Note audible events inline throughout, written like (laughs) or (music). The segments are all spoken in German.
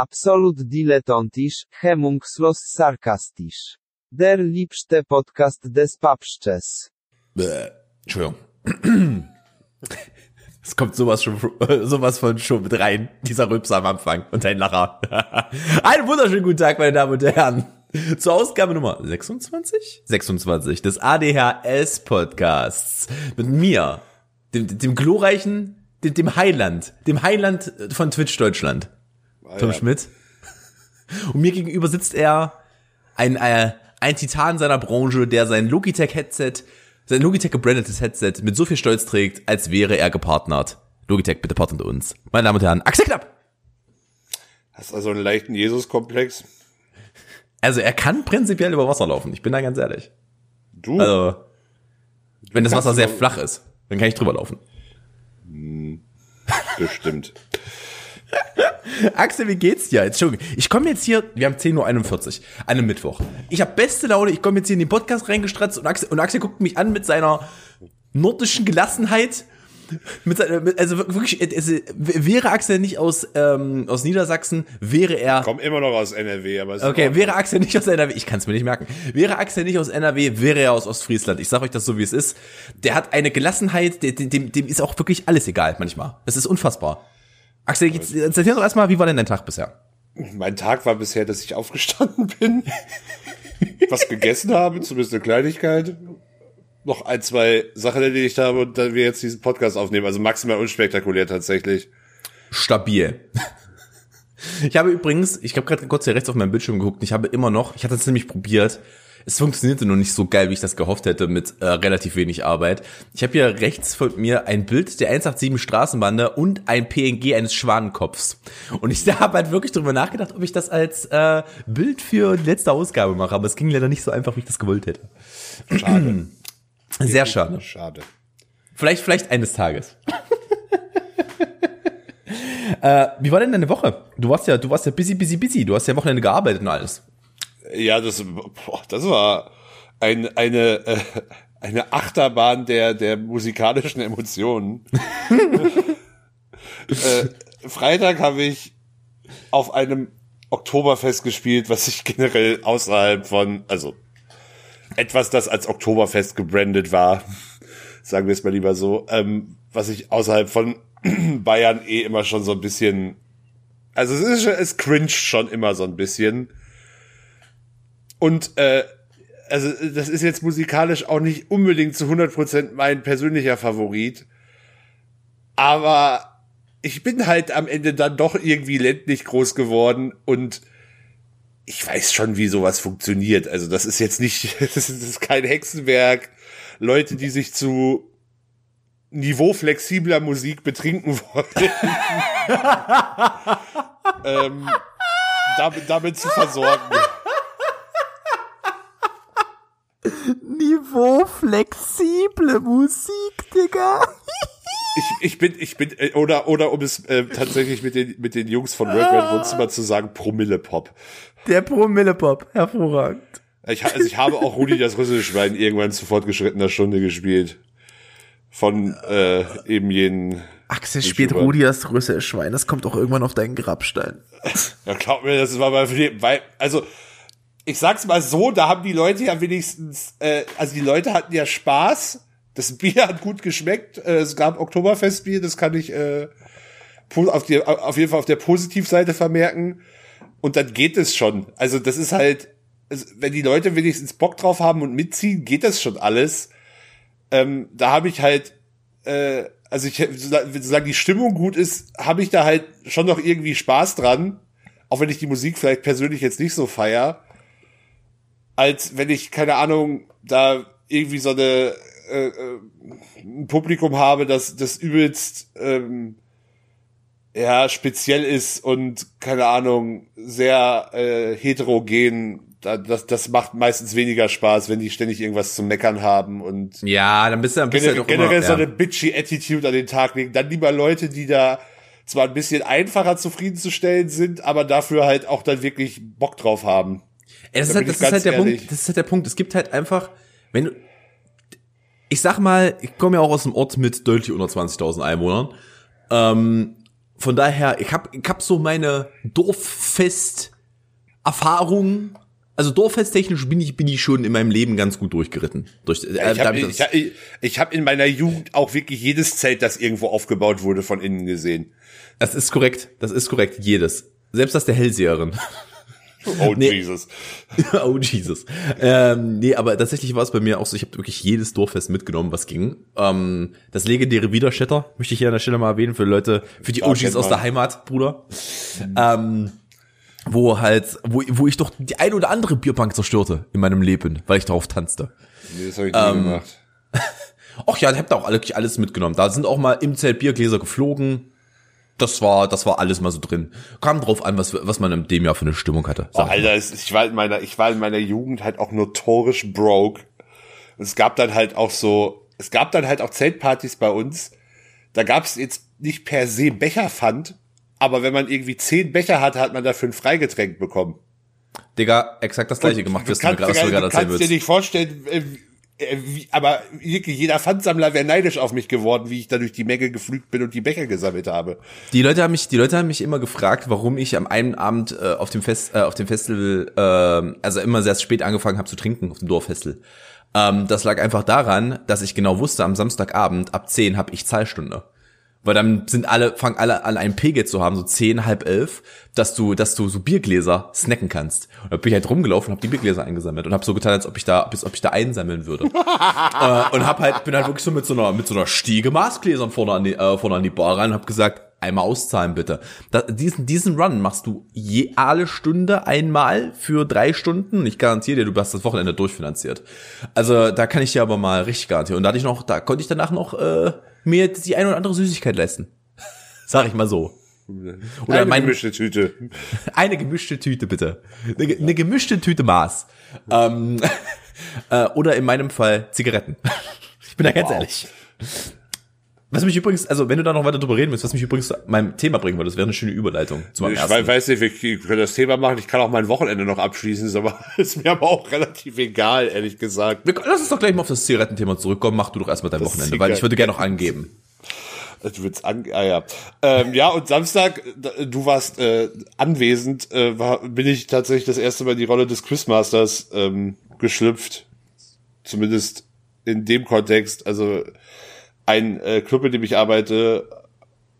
Absolut dilettantisch, hemungslos sarkastisch. Der liebste Podcast des Papsches. Bäh. Entschuldigung. (clears throat) Es kommt sowas schon, (laughs) sowas von schon mit rein, dieser Rülpser am Anfang und ein Lacher. (laughs) Einen wunderschönen guten Tag, meine Damen und Herren. Zur Ausgabe Nummer 26? 26 des ADHS Podcasts. Mit mir, dem, dem glorreichen, dem, dem Heiland, dem Heiland von Twitch Deutschland. Tom Schmidt. (laughs) Und mir gegenüber sitzt er, ein, äh, ein Titan seiner Branche, der sein Logitech-Headset, sein Logitech gebrandetes Headset mit so viel Stolz trägt, als wäre er gepartnert. Logitech, bitte partnert uns. Meine Damen und Herren, Axel Knapp. Hast also einen leichten Jesus-Komplex? Also er kann prinzipiell über Wasser laufen, ich bin da ganz ehrlich. Du? Also, wenn das Wasser sehr flach ist, dann kann ich drüber laufen. Bestimmt. (laughs) (laughs) Axel, wie geht's dir? Entschuldigung, ich komme jetzt hier, wir haben 10.41 Uhr an einem Mittwoch. Ich habe beste Laune, ich komme jetzt hier in den Podcast reingestratzt und Axel, und Axel guckt mich an mit seiner nordischen Gelassenheit. Mit seiner, mit, also wirklich, also, wäre Axel nicht aus, ähm, aus Niedersachsen, wäre er Komm immer noch aus NRW, aber Okay, wäre Axel nicht aus NRW, ich kann es mir nicht merken. Wäre Axel nicht aus NRW, wäre er aus Ostfriesland. Ich sag euch das so, wie es ist. Der hat eine Gelassenheit, der- dem, dem ist auch wirklich alles egal manchmal. Das ist unfassbar. Axel, jetzt erzähl doch erstmal, wie war denn dein Tag bisher? Mein Tag war bisher, dass ich aufgestanden (laughs) bin, was gegessen habe, zumindest eine Kleinigkeit, noch ein, zwei Sachen erledigt habe und dann wir jetzt diesen Podcast aufnehmen. Also maximal unspektakulär tatsächlich. Stabil. Ich habe übrigens, ich habe gerade kurz hier rechts auf meinem Bildschirm geguckt, und ich habe immer noch, ich hatte es nämlich probiert, es funktionierte nur nicht so geil, wie ich das gehofft hätte, mit äh, relativ wenig Arbeit. Ich habe hier rechts von mir ein Bild der 187 Straßenbande und ein PNG eines Schwanenkopfs. Und ich (laughs) habe halt wirklich drüber nachgedacht, ob ich das als äh, Bild für die letzte Ausgabe mache, aber es ging leider nicht so einfach, wie ich das gewollt hätte. Schade. (clears throat) Sehr schade. Schade. Vielleicht, vielleicht eines Tages. (laughs) äh, wie war denn deine Woche? Du warst ja, du warst ja busy, busy, busy. Du hast ja Wochenende gearbeitet und alles. Ja, das, boah, das war ein, eine, äh, eine Achterbahn der, der musikalischen Emotionen. (laughs) äh, Freitag habe ich auf einem Oktoberfest gespielt, was ich generell außerhalb von, also etwas, das als Oktoberfest gebrandet war, sagen wir es mal lieber so, ähm, was ich außerhalb von (clears throat) Bayern eh immer schon so ein bisschen, also es ist, schon- es cringe schon immer so ein bisschen. Und äh, also das ist jetzt musikalisch auch nicht unbedingt zu 100% mein persönlicher Favorit. Aber ich bin halt am Ende dann doch irgendwie ländlich groß geworden und ich weiß schon, wie sowas funktioniert. Also das ist jetzt nicht, (laughs) das ist, kein Hexenwerk. Leute, die sich zu niveauflexibler Musik betrinken wollen, (laughs) ähm, damit, damit zu versorgen. Niveauflexible Musik, Digga. Ich, ich bin, ich bin, äh, oder, oder um es äh, tatsächlich mit den, mit den Jungs von Workman Wohnzimmer zu sagen, Promille-Pop. Der Promillepop, hervorragend. Ich, also ich habe auch Rudi das russische Schwein irgendwann zu fortgeschrittener Stunde gespielt. Von äh, eben jenen. Axel spielt YouTuber. Rudi das größte Schwein, das kommt auch irgendwann auf deinen Grabstein. Ja, glaub mir, das war Leben, weil, also, ich sag's mal so, da haben die Leute ja wenigstens, äh, also die Leute hatten ja Spaß. Das Bier hat gut geschmeckt. Äh, es gab Oktoberfestbier, das kann ich äh, auf, die, auf jeden Fall auf der Positivseite vermerken. Und dann geht es schon. Also das ist halt, wenn die Leute wenigstens Bock drauf haben und mitziehen, geht das schon alles. Ähm, da habe ich halt, äh, also ich, solange die Stimmung gut ist, habe ich da halt schon noch irgendwie Spaß dran. Auch wenn ich die Musik vielleicht persönlich jetzt nicht so feier. Als wenn ich, keine Ahnung, da irgendwie so eine äh, äh, ein Publikum habe, das das übelst ähm, ja speziell ist und keine Ahnung sehr äh, heterogen. Da, das, das macht meistens weniger Spaß, wenn die ständig irgendwas zu meckern haben und Ja, dann bist du, dann bist du generell, doch generell immer, so ja. eine bitchy Attitude an den Tag legen. Dann lieber Leute, die da zwar ein bisschen einfacher zufriedenzustellen sind, aber dafür halt auch dann wirklich Bock drauf haben. Das, ist Da halt, das ich ist halt der ehrlich. Punkt. Das ist halt der Punkt. Es gibt halt einfach, wenn du, ich sag mal, ich komme ja auch aus einem Ort mit deutlich unter 20.000 Einwohnern. Ähm, von daher, ich hab, ich hab so meine Dorffest-Erfahrung. Also Dorffesttechnisch bin ich, bin ich schon in meinem Leben ganz gut durchgeritten. Durch, äh, Ich habe das- ich, ich hab in meiner Jugend auch wirklich jedes Zelt, das irgendwo aufgebaut wurde, von innen gesehen. das ist korrekt, das ist korrekt, jedes. Selbst das der Hellseherin. Oh Nee. Jesus. (laughs) oh Jesus. Ähm, nee, aber tatsächlich war es bei mir auch so, ich habe wirklich jedes Dorffest mitgenommen, was ging. Ähm, das legendäre Widerstätter möchte ich hier an der Stelle mal erwähnen für Leute, für die OGs aus der Heimat, Bruder. Ähm, wo halt, wo, wo ich doch die ein oder andere Bierbank zerstörte in meinem Leben, weil ich darauf tanzte. Nee, das habe ich nie Ähm, gemacht. (laughs) Ach ja, ich hab da auch wirklich alles mitgenommen. Da sind auch mal im Zelt Biergläser geflogen. Das war, das war alles mal so drin. Kam drauf an, was, was man in dem Jahr für eine Stimmung hatte. Oh, Alter, ich war in meiner, ich war in meiner Jugend halt auch notorisch broke. Und es gab dann halt auch so, es gab dann halt auch Zeltpartys bei uns. Da gab es jetzt nicht per se Becherpfand, aber wenn man irgendwie zehn Becher hatte, hat man dafür ein Freigetränk bekommen. Digga, exakt das gleiche gemacht, Du was du, kannst, was du mir gerade du erzählen kannst dir willst. nicht vorstellen, äh, wie, aber wirklich jeder Pfandsammler wäre neidisch auf mich geworden, wie ich da durch die Menge geflügt bin und die Becher gesammelt habe. Die Leute haben mich, die Leute haben mich immer gefragt, warum ich am einen Abend äh, auf dem Fest, äh, auf dem Festival, äh, also immer sehr spät angefangen habe zu trinken auf dem Dorffestival. Ähm, das lag einfach daran, dass ich genau wusste, am Samstagabend ab 10 habe ich Zahlstunde. Weil dann sind alle, fangen alle an einen Pegel zu haben, so zehn, halb elf, dass du, dass du so Biergläser snacken kannst. Und da bin ich halt rumgelaufen und habe die Biergläser eingesammelt und habe so getan, als ob ich da, als ob ich da einsammeln würde. (laughs) äh, und hab halt, bin halt wirklich so mit so einer, mit so einer Stiege Maßgläsern vorne an die, äh, vorne an die Bar rein und hab gesagt, einmal auszahlen bitte. Da, diesen, diesen Run machst du je alle Stunde einmal für drei Stunden. Ich garantiere dir, du hast das Wochenende durchfinanziert. Also da kann ich dir aber mal richtig garantieren. Und da hatte ich noch, da konnte ich danach noch äh, mir die eine oder andere Süßigkeit leisten. (laughs) Sag ich mal so. Oder Eine mein, gemischte Tüte. (laughs) eine gemischte Tüte, bitte. Eine, eine gemischte Tüte Maß. Ähm, (laughs) äh, oder in meinem Fall Zigaretten. Ich bin da ganz Wow. ehrlich. Was mich übrigens, also wenn du da noch weiter drüber reden willst, was mich übrigens zu meinem Thema bringen würde, das wäre eine schöne Überleitung zu meinem Ich ersten. wei- weiß nicht, wir können das Thema machen. Ich kann auch mein Wochenende noch abschließen, ist aber (laughs) ist mir aber auch relativ egal, ehrlich gesagt. Wir, lass uns doch gleich mal auf das Zigarettenthema zurückkommen. Mach du doch erstmal dein Das Wochenende, weil ich würde gerne noch angeben. Du willst an, ah ja. Ähm, ja, und Samstag, du warst äh, anwesend, äh, war, bin ich tatsächlich das erste Mal in die Rolle des Quizmasters ähm, geschlüpft. Zumindest in dem Kontext. Also ein äh, Club, in dem ich arbeite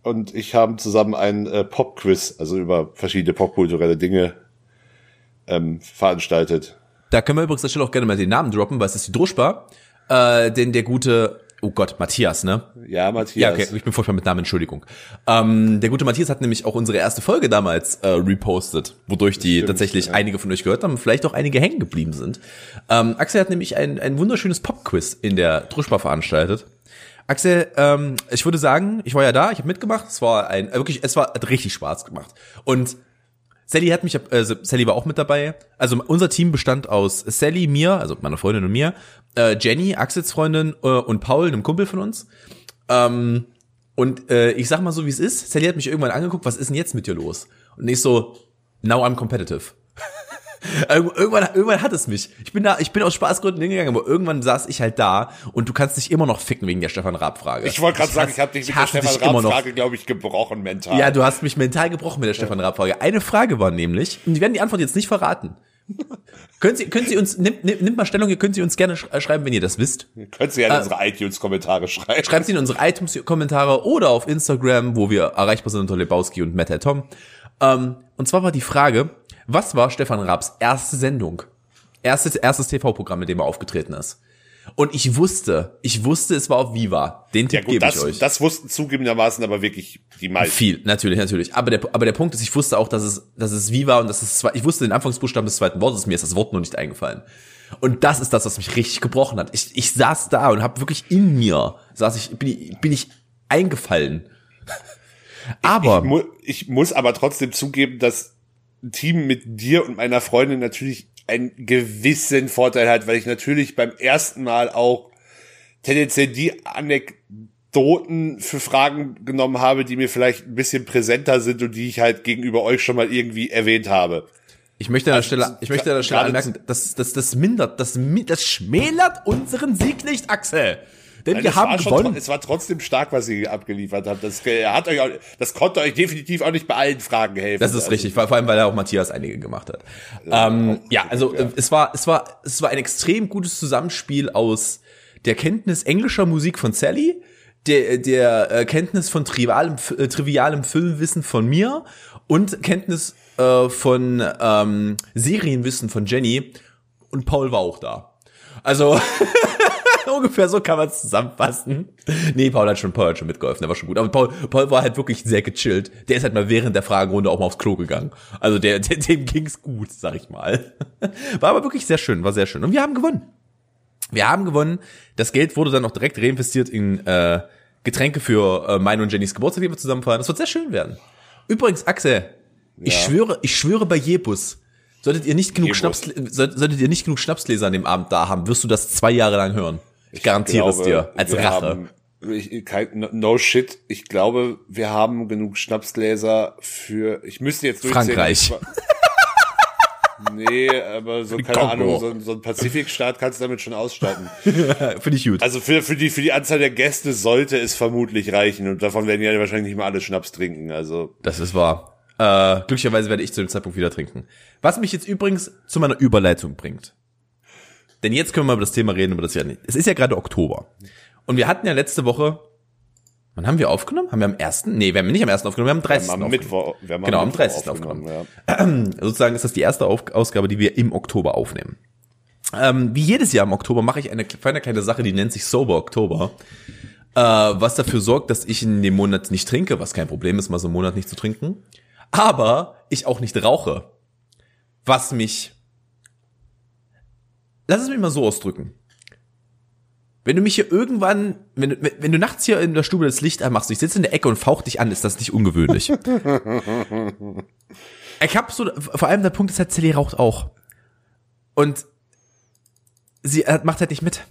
und ich haben zusammen ein äh, Pop-Quiz, also über verschiedene popkulturelle Dinge ähm, veranstaltet. Da können wir übrigens der Stelle auch gerne mal den Namen droppen, weil es ist die Druschbar. Äh, denn der gute, oh Gott, Matthias, ne? Ja, Matthias. Ja, okay, ich bin furchtbar mit Namen, Entschuldigung. Ähm, der gute Matthias hat nämlich auch unsere erste Folge damals äh, repostet, wodurch die Stimmt, tatsächlich ja. einige von euch gehört haben, vielleicht auch einige hängen geblieben sind. Ähm, Axel hat nämlich ein, ein wunderschönes Pop-Quiz in der Druschbar veranstaltet. Axel, ähm, ich würde sagen, ich war ja da, ich habe mitgemacht, es war ein, äh, wirklich, es war hat richtig Spaß gemacht. Und Sally hat mich, äh, Sally war auch mit dabei. Also unser Team bestand aus Sally, mir, also meiner Freundin und mir, äh, Jenny, Axels Freundin äh, und Paul, einem Kumpel von uns. Ähm, und äh, ich sag mal so, wie es ist. Sally hat mich irgendwann angeguckt, was ist denn jetzt mit dir los? Und ich so, now I'm competitive. Irgend- irgendwann, irgendwann hat es mich. Ich bin da, ich bin aus Spaßgründen hingegangen, aber irgendwann saß ich halt da und du kannst dich immer noch ficken wegen der Stefan Raab-Frage. Ich wollte gerade sagen, ich habe dich mit der Stefan immer noch. Raab-Frage, glaube ich, gebrochen mental. Ja, du hast mich mental gebrochen mit der Stefan Raab-Frage. Eine Frage war nämlich, und die werden die Antwort jetzt nicht verraten. können Sie, können Sie uns, nimmt, nimmt, mal Stellung, ihr könnt Sie uns gerne sch- schreiben, wenn ihr das wisst. Könnt ihr ja in unsere iTunes-Kommentare schreiben. Schreibt sie in unsere iTunes-Kommentare oder auf Instagram, wo wir erreichbar sind unter Lebowski und Matt Tom. Ähm, und zwar war die Frage, was war Stefan Raabs erste Sendung? Erstes, erstes TV-Programm, mit dem er aufgetreten ist. Und ich wusste, ich wusste, es war auf Viva. Den Ja Tipp gut, gebe ich das, euch. das wussten zugegebenermaßen aber wirklich die meisten. Viel, natürlich, natürlich. Aber der, aber der Punkt ist, ich wusste auch, dass es, dass es Viva und dass es zwei, ich wusste den Anfangsbuchstaben des zweiten Wortes, mir ist das Wort nur nicht eingefallen. Und das ist das, was mich richtig gebrochen hat. Ich, ich saß da und habe wirklich in mir, saß ich, bin ich, bin ich eingefallen. (laughs) Aber, Ich, mu ich muss aber trotzdem zugeben, dass Team mit dir und meiner Freundin natürlich einen gewissen Vorteil hat, weil ich natürlich beim ersten Mal auch tendenziell die Anekdoten für Fragen genommen habe, die mir vielleicht ein bisschen präsenter sind und die ich halt gegenüber euch schon mal irgendwie erwähnt habe. ich möchte an der Also, Stelle, ich möchte an der Stelle anmerken, das, das, das mindert, das, das schmälert unseren Sieg nicht, Axel. Denn Nein, wir haben schon gewonnen. tro- es war trotzdem stark, was ihr abgeliefert habt. Das, äh, hat euch auch, das konnte euch definitiv auch nicht bei allen Fragen helfen. Das ist Also, richtig, vor vor allem, weil er auch Matthias einige gemacht hat. ähm, ja, also äh, es war, es war, es war ein extrem gutes Zusammenspiel aus der Kenntnis englischer Musik von Sally, der, der äh, Kenntnis von trivialem, äh, trivialem Filmwissen von mir und Kenntnis äh, von ähm, Serienwissen von Jenny und Paul war auch da. Also (laughs) (laughs) ungefähr so kann man es zusammenfassen. Nee, Paul hat schon, Paul hat schon mitgeholfen, der war schon gut. Aber Paul, Paul war halt wirklich sehr gechillt. Der ist halt mal während der Fragerunde auch mal aufs Klo gegangen. Also der, der dem ging's gut, sag ich mal. (laughs) War aber wirklich sehr schön, war sehr schön. Und wir haben gewonnen. Wir haben gewonnen. Das Geld wurde dann auch direkt reinvestiert in äh, Getränke für äh, meine und Jennys Geburtstag, die wir zusammen feiern. Das wird sehr schön werden. Übrigens, Axel, ich Ja. schwöre, ich schwöre bei Jebus, solltet ihr nicht genug Jebus. Schnaps, solltet, solltet ihr nicht genug Schnapsgläser an dem Abend da haben, wirst du das zwei Jahre lang hören. Ich, garantiere es dir, als Rache. Haben, ich, kein, no- shit. Ich glaube, wir haben genug Schnapsgläser für, ich müsste jetzt durchzählen. Frankreich. (laughs) Nee, aber so, keine Kongo. Ahnung, so, ein- so ein Pazifikstaat kannst du damit schon ausstatten. Finde ich gut. Also für, für, die, für die Anzahl der Gäste sollte es vermutlich reichen und davon werden ja wahrscheinlich nicht mal alle Schnaps trinken. Also Das ist wahr. Äh, glücklicherweise werde ich zu dem Zeitpunkt wieder trinken. Was mich jetzt übrigens zu meiner Überleitung bringt. Denn jetzt können wir über das Thema reden, über das ja nicht. Es ist ja gerade Oktober. Und wir hatten ja letzte Woche, wann haben wir aufgenommen? Haben wir am ersten? Nee, wir haben nicht am ersten aufgenommen, wir haben am 30. am aufgenommen. Mittwoch, wir haben Genau, am Mittwoch 30. aufgenommen, Ja. (clears throat) Sozusagen ist das die erste Ausgabe, die wir im Oktober aufnehmen. Ähm, wie jedes Jahr im Oktober mache ich eine feine kleine Sache, die nennt sich Sober Oktober. Äh, was dafür sorgt, dass ich in dem Monat nicht trinke, was kein Problem ist, mal so einen Monat nicht zu trinken. Aber ich auch nicht rauche. Was mich. Lass es mich mal so ausdrücken. Wenn du mich hier irgendwann, wenn, du- wenn du nachts hier in der Stube das Licht anmachst, ich sitze in der Ecke und fauch dich an, ist das nicht ungewöhnlich. (laughs) Ich hab so, vor allem der Punkt ist halt, Sally raucht auch. Und sie macht halt nicht mit.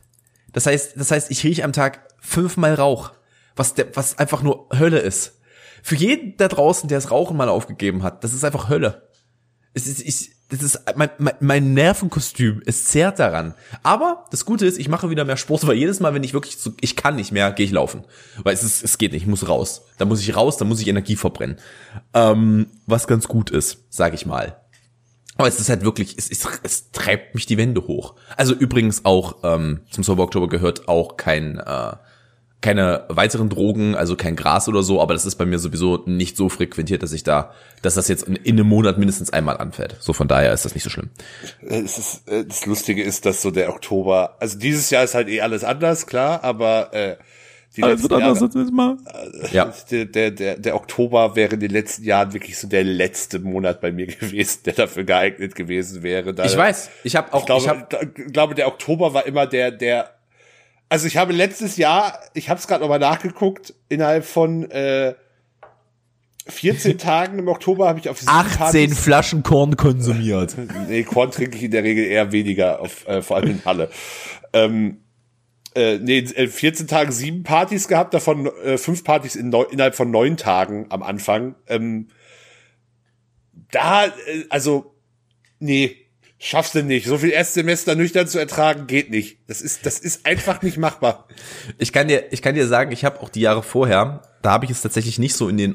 Das heißt, das heißt, ich rieche am Tag fünfmal Rauch, was der, was einfach nur Hölle ist. Für jeden da draußen, der das Rauchen mal aufgegeben hat, das ist einfach Hölle. Es ist, ich, das ist mein, mein, mein Nervenkostüm. Es zerrt daran. Aber das Gute ist, ich mache wieder mehr Sport, weil jedes Mal, wenn ich wirklich so, ich kann nicht mehr, gehe ich laufen, weil es ist, es geht nicht. Ich muss raus. Da muss ich raus, da muss ich Energie verbrennen. Ähm, was ganz gut ist, sage ich mal. Aber es ist halt wirklich, es, es, es treibt mich die Wände hoch. Also übrigens auch ähm, zum Sober Oktober gehört auch kein äh, keine weiteren Drogen, also kein Gras oder so, aber das ist bei mir sowieso nicht so frequentiert, dass ich da, dass das jetzt in, in einem Monat mindestens einmal anfällt. So von daher ist das nicht so schlimm. Es ist, äh, das Lustige ist, dass so der Oktober, also dieses Jahr ist halt eh alles anders, klar, aber äh, die letzten Jahre, mal. Ja, (laughs) der, der, der, der Oktober wäre in den letzten Jahren wirklich so der letzte Monat bei mir (laughs) gewesen, der dafür geeignet gewesen wäre. Da, ich weiß. Ich habe auch, Ich glaube, ich hab, da- glaube, der Oktober war immer der, der. Also ich habe letztes Jahr, ich habe es gerade nochmal nachgeguckt, innerhalb von äh, 14 (laughs) Tagen im Oktober habe ich auf sieben 18 Partys- Flaschen Korn konsumiert. (laughs) Nee, Korn trinke ich in der Regel eher weniger, auf, äh, vor allem in Halle. Ähm, äh, nee, in 14 Tagen sieben Partys gehabt, davon äh, fünf Partys in neu, innerhalb von neun Tagen am Anfang. Ähm, da, äh, also, nee, schaffst du nicht. So viel Erstsemester nüchtern zu ertragen, geht nicht. Das ist, das ist einfach nicht machbar. (laughs) Ich kann dir, ich kann dir sagen, ich habe auch die Jahre vorher, da habe ich es tatsächlich nicht so in den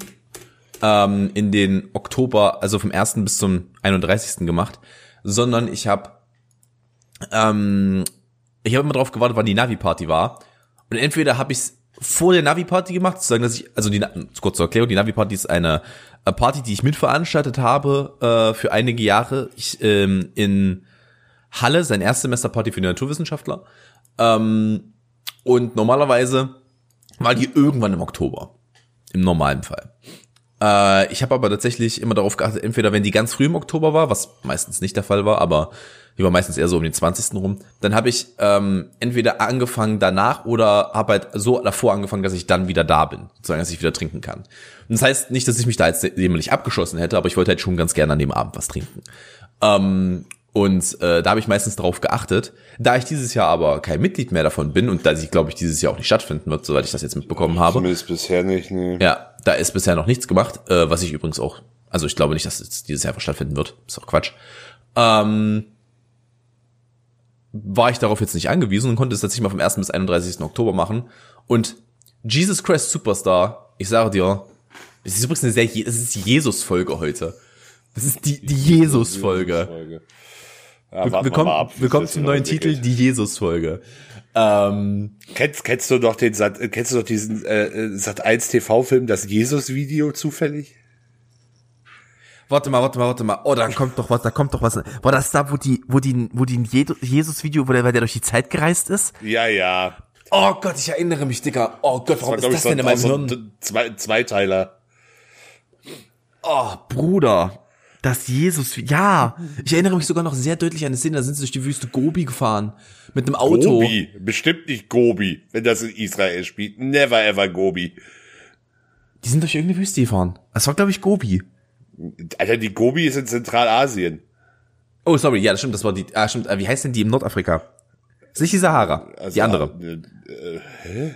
ähm, in den Oktober, also vom 1. bis zum 31. gemacht, sondern ich habe ähm, ich habe immer drauf gewartet, wann die Navi-Party war. Und entweder habe ich vor der Navi-Party gemacht, sozusagen, dass ich, also die, kurz zur Erklärung, die Navi-Party ist eine äh, Party, die ich mitveranstaltet habe äh, für einige Jahre ich, ähm, in Halle, sein Erstsemester-Party für die Naturwissenschaftler. Ähm, und normalerweise war die irgendwann im Oktober. Im normalen Fall. Äh, ich habe aber tatsächlich immer darauf geachtet, entweder wenn die ganz früh im Oktober war, was meistens nicht der Fall war, aber die war meistens eher so um den 20. rum, dann habe ich ähm, entweder angefangen danach oder habe halt so davor angefangen, dass ich dann wieder da bin, sozusagen, dass ich wieder trinken kann. Und das heißt nicht, dass ich mich da jetzt nämlich abgeschossen hätte, aber ich wollte halt schon ganz gerne an dem Abend was trinken. Ähm, und äh, da habe ich meistens darauf geachtet. Da ich dieses Jahr aber kein Mitglied mehr davon bin und da sie, glaube ich, dieses Jahr auch nicht stattfinden wird, soweit ich das jetzt mitbekommen habe. Zumindest bisher nicht, nee. Ja, da ist bisher noch nichts gemacht, äh, was ich übrigens auch, also ich glaube nicht, dass es dieses Jahr einfach stattfinden wird. Ist auch Quatsch. Ähm, war ich darauf jetzt nicht angewiesen und konnte es tatsächlich mal vom 1. bis 31. Oktober machen. Und Jesus Christ Superstar, ich sage dir, es ist übrigens eine sehr, es ist Jesus-Folge heute. Das ist die, die Jesus-Folge. Ja, wir wir kommen, ab, wir das zum neuen. Titel, die Jesus-Folge. Ähm, Kennst, kennst du doch den Sat, kennst du doch diesen äh, äh, Sat 1 TV-Film, das Jesus-Video zufällig? warte mal, warte mal, warte mal. Oh, da kommt doch was, da kommt doch was. War das da, wo die, wo die, wo die Jesus-Video, wo der, weil der durch die Zeit gereist ist? Ja, ja. Oh Gott, ich erinnere mich, Dicker. Oh Gott, warum ist das denn in meinem so Hirn? zwei, Zweiteiler. Oh, Bruder. Das Jesus, ja. Ich erinnere mich sogar noch sehr deutlich an eine Szene, da sind sie durch die Wüste Gobi gefahren. Mit einem Auto. Gobi. Bestimmt nicht Gobi, wenn das in Israel spielt. Never ever Gobi. Die sind durch irgendeine Wüste gefahren. Das war, glaube ich, Gobi. Alter, die Gobi ist in Zentralasien. Oh, sorry, ja, das stimmt, das war die, ah, stimmt, äh, wie heißt denn die im Nordafrika? Das ist nicht die Sahara, Also, die andere. äh,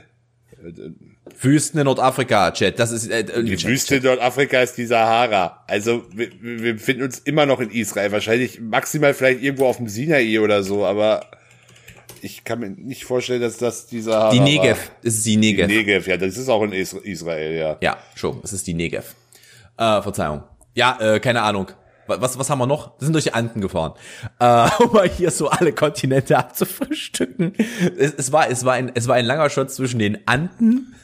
Wüsten in Nordafrika, Chat, das ist, äh, äh, Die Chat, Wüste in Nordafrika ist die Sahara. Also wir, wir befinden uns immer noch in Israel. Wahrscheinlich maximal vielleicht irgendwo auf dem Sinai oder so, aber ich kann mir nicht vorstellen, dass das die Sahara Die war. Negev, es ist die Die Negev. Negev, ja, das ist auch in Is- Israel, ja. Ja, schon, es ist die Negev. Äh, Verzeihung. Ja, äh, keine Ahnung. Wa- Was, was haben wir noch? Wir sind durch die Anden gefahren. Äh, (laughs) um mal hier so alle Kontinente abzufrühstücken. Es, es, war, es, war ein, es war ein langer Shot zwischen den Anden,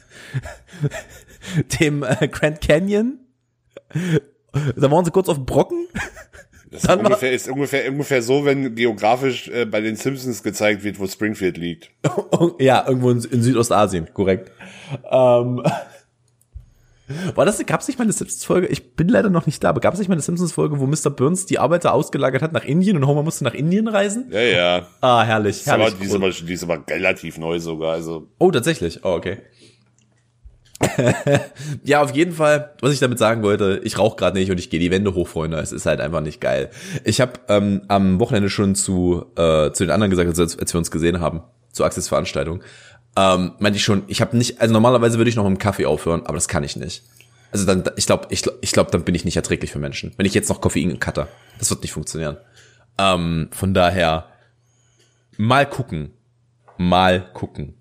(laughs) dem äh, Grand Canyon. Da waren sie kurz auf Brocken. Das ist ungefähr, ist ungefähr, ungefähr so, wenn geografisch äh, bei den Simpsons gezeigt wird, wo Springfield liegt. (laughs) ja, irgendwo in, in Südostasien, korrekt. Ähm, (laughs) war das, gab's nicht mal eine Simpsons-Folge? Ich bin leider noch nicht da, aber gab's nicht mal eine Simpsons-Folge, wo Mr. Burns die Arbeiter ausgelagert hat nach Indien und Homer musste nach Indien reisen? Ja, ja. Ah, herrlich, Aber herrlich. die ist aber, die ist aber relativ neu sogar. Also Oh, tatsächlich. Oh, okay. (laughs) ja, auf jeden Fall, was ich damit sagen wollte, ich rauche gerade nicht und ich gehe die Wände hoch, Freunde. Es ist halt einfach nicht geil. Ich habe ähm, am Wochenende schon zu, äh, zu den anderen gesagt, als, als wir uns gesehen haben, zur Axis Veranstaltung, ähm, meinte ich schon, ich habe nicht, also normalerweise würde ich noch mit dem Kaffee aufhören, aber das kann ich nicht. Also dann, ich glaube, ich, glaub- ich glaube, dann bin ich nicht erträglich für Menschen. Wenn ich jetzt noch Koffein cutter, das wird nicht funktionieren. Ähm, von daher, mal gucken. Mal gucken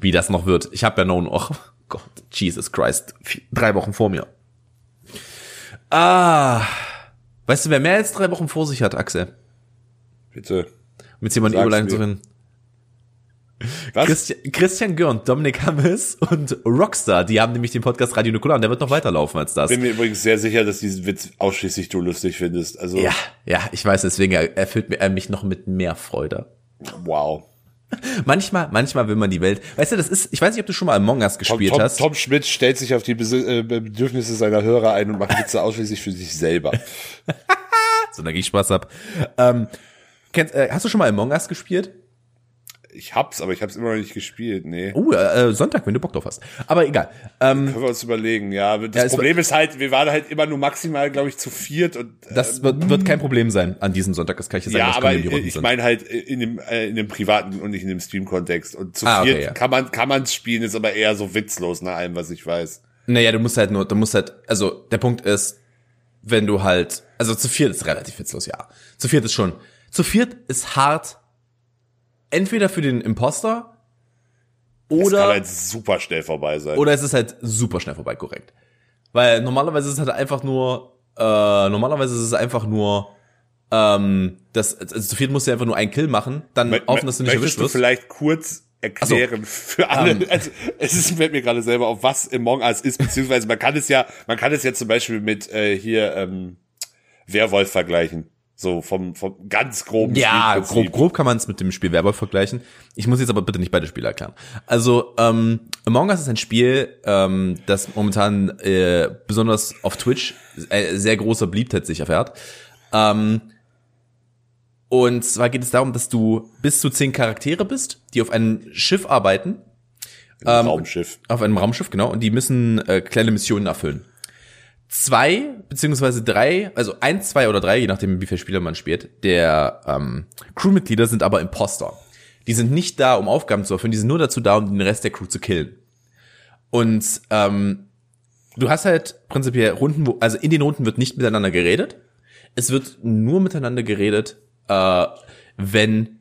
wie das noch wird. Ich habe ja noch, oh Gott, Jesus Christ, vier, drei Wochen vor mir. Ah, weißt du, wer mehr als drei Wochen vor sich hat, Axel? bitte. Mit jemand mir. zu finden. Was? Christian, Christian Görn, Dominik Hammes und Rockstar, die haben nämlich den Podcast Radio Nukular und der wird noch weiterlaufen als das. bin mir übrigens sehr sicher, dass diesen Witz ausschließlich du lustig findest. Also Ja, ja, ich weiß, deswegen erfüllt er mich noch mit mehr Freude. wow. Manchmal, manchmal will man die Welt, weißt du, das ist, ich weiß nicht, ob du schon mal Among Us Tom, gespielt Tom, hast. Tom Schmidt stellt sich auf die äh, Bedürfnisse seiner Hörer ein und macht Witze ausschließlich für sich selber. (laughs) so, da ich Spaß ab. Ähm, kennst, äh, hast du schon mal Among Us gespielt? Ich hab's, aber ich hab's immer noch nicht gespielt. Nee. Oh, äh, Sonntag, wenn du Bock drauf hast. Aber egal. Ähm, Können wir uns überlegen, ja. Das Ja, Problem ist halt, wir waren halt immer nur maximal, glaube ich, zu viert und äh, das wird, wird kein Problem sein an diesem Sonntag, das kann ich dir sagen. ja, aber ich meine halt in dem, äh, in dem privaten und nicht in dem Stream-Kontext. Und zu Ah, okay, viert ja. kann man kann man's spielen, ist aber eher so witzlos nach allem, was ich weiß. Naja, du musst halt nur, du musst halt, also der Punkt ist, wenn du halt, also zu viert ist relativ witzlos, ja. Zu viert ist schon, zu viert ist hart, entweder für den Imposter Das kann oder, halt super schnell vorbei sein. oder es ist halt super schnell vorbei, korrekt. Weil normalerweise ist es halt einfach nur, äh, normalerweise ist es einfach nur, ähm, das, also zu viert musst du einfach nur einen Kill machen, dann Mö- hoffen, dass du nicht erwischt Möchtest du wirst. vielleicht kurz erklären für alle, Ähm. also es ist, fällt mir gerade selber auf, was Among Us ist, beziehungsweise man kann es ja, man kann es ja zum Beispiel mit äh, hier ähm, Werwolf vergleichen. So vom, vom ganz groben Ja, Spielprinzip. grob, grob kann man es mit dem Spiel Werwolf vergleichen. Ich muss jetzt aber bitte nicht beide Spiele erklären. Also, ähm, Among Us ist ein Spiel, ähm, das momentan äh, besonders auf Twitch äh, sehr großer Beliebtheit sich erfährt. Ähm, und zwar geht es darum, dass du bis zu zehn Charaktere bist, die auf einem Schiff arbeiten, Ein Raumschiff. auf einem Raumschiff, genau, und die müssen äh, kleine Missionen erfüllen. Zwei beziehungsweise drei, also eins, zwei oder drei, je nachdem wie viele Spieler man spielt, der ähm, Crewmitglieder sind aber Imposter. Die sind nicht da, um Aufgaben zu erfüllen, die sind nur dazu da, um den Rest der Crew zu killen. Und ähm, du hast halt prinzipiell Runden, wo, also in den Runden wird nicht miteinander geredet. Es wird nur miteinander geredet, äh, wenn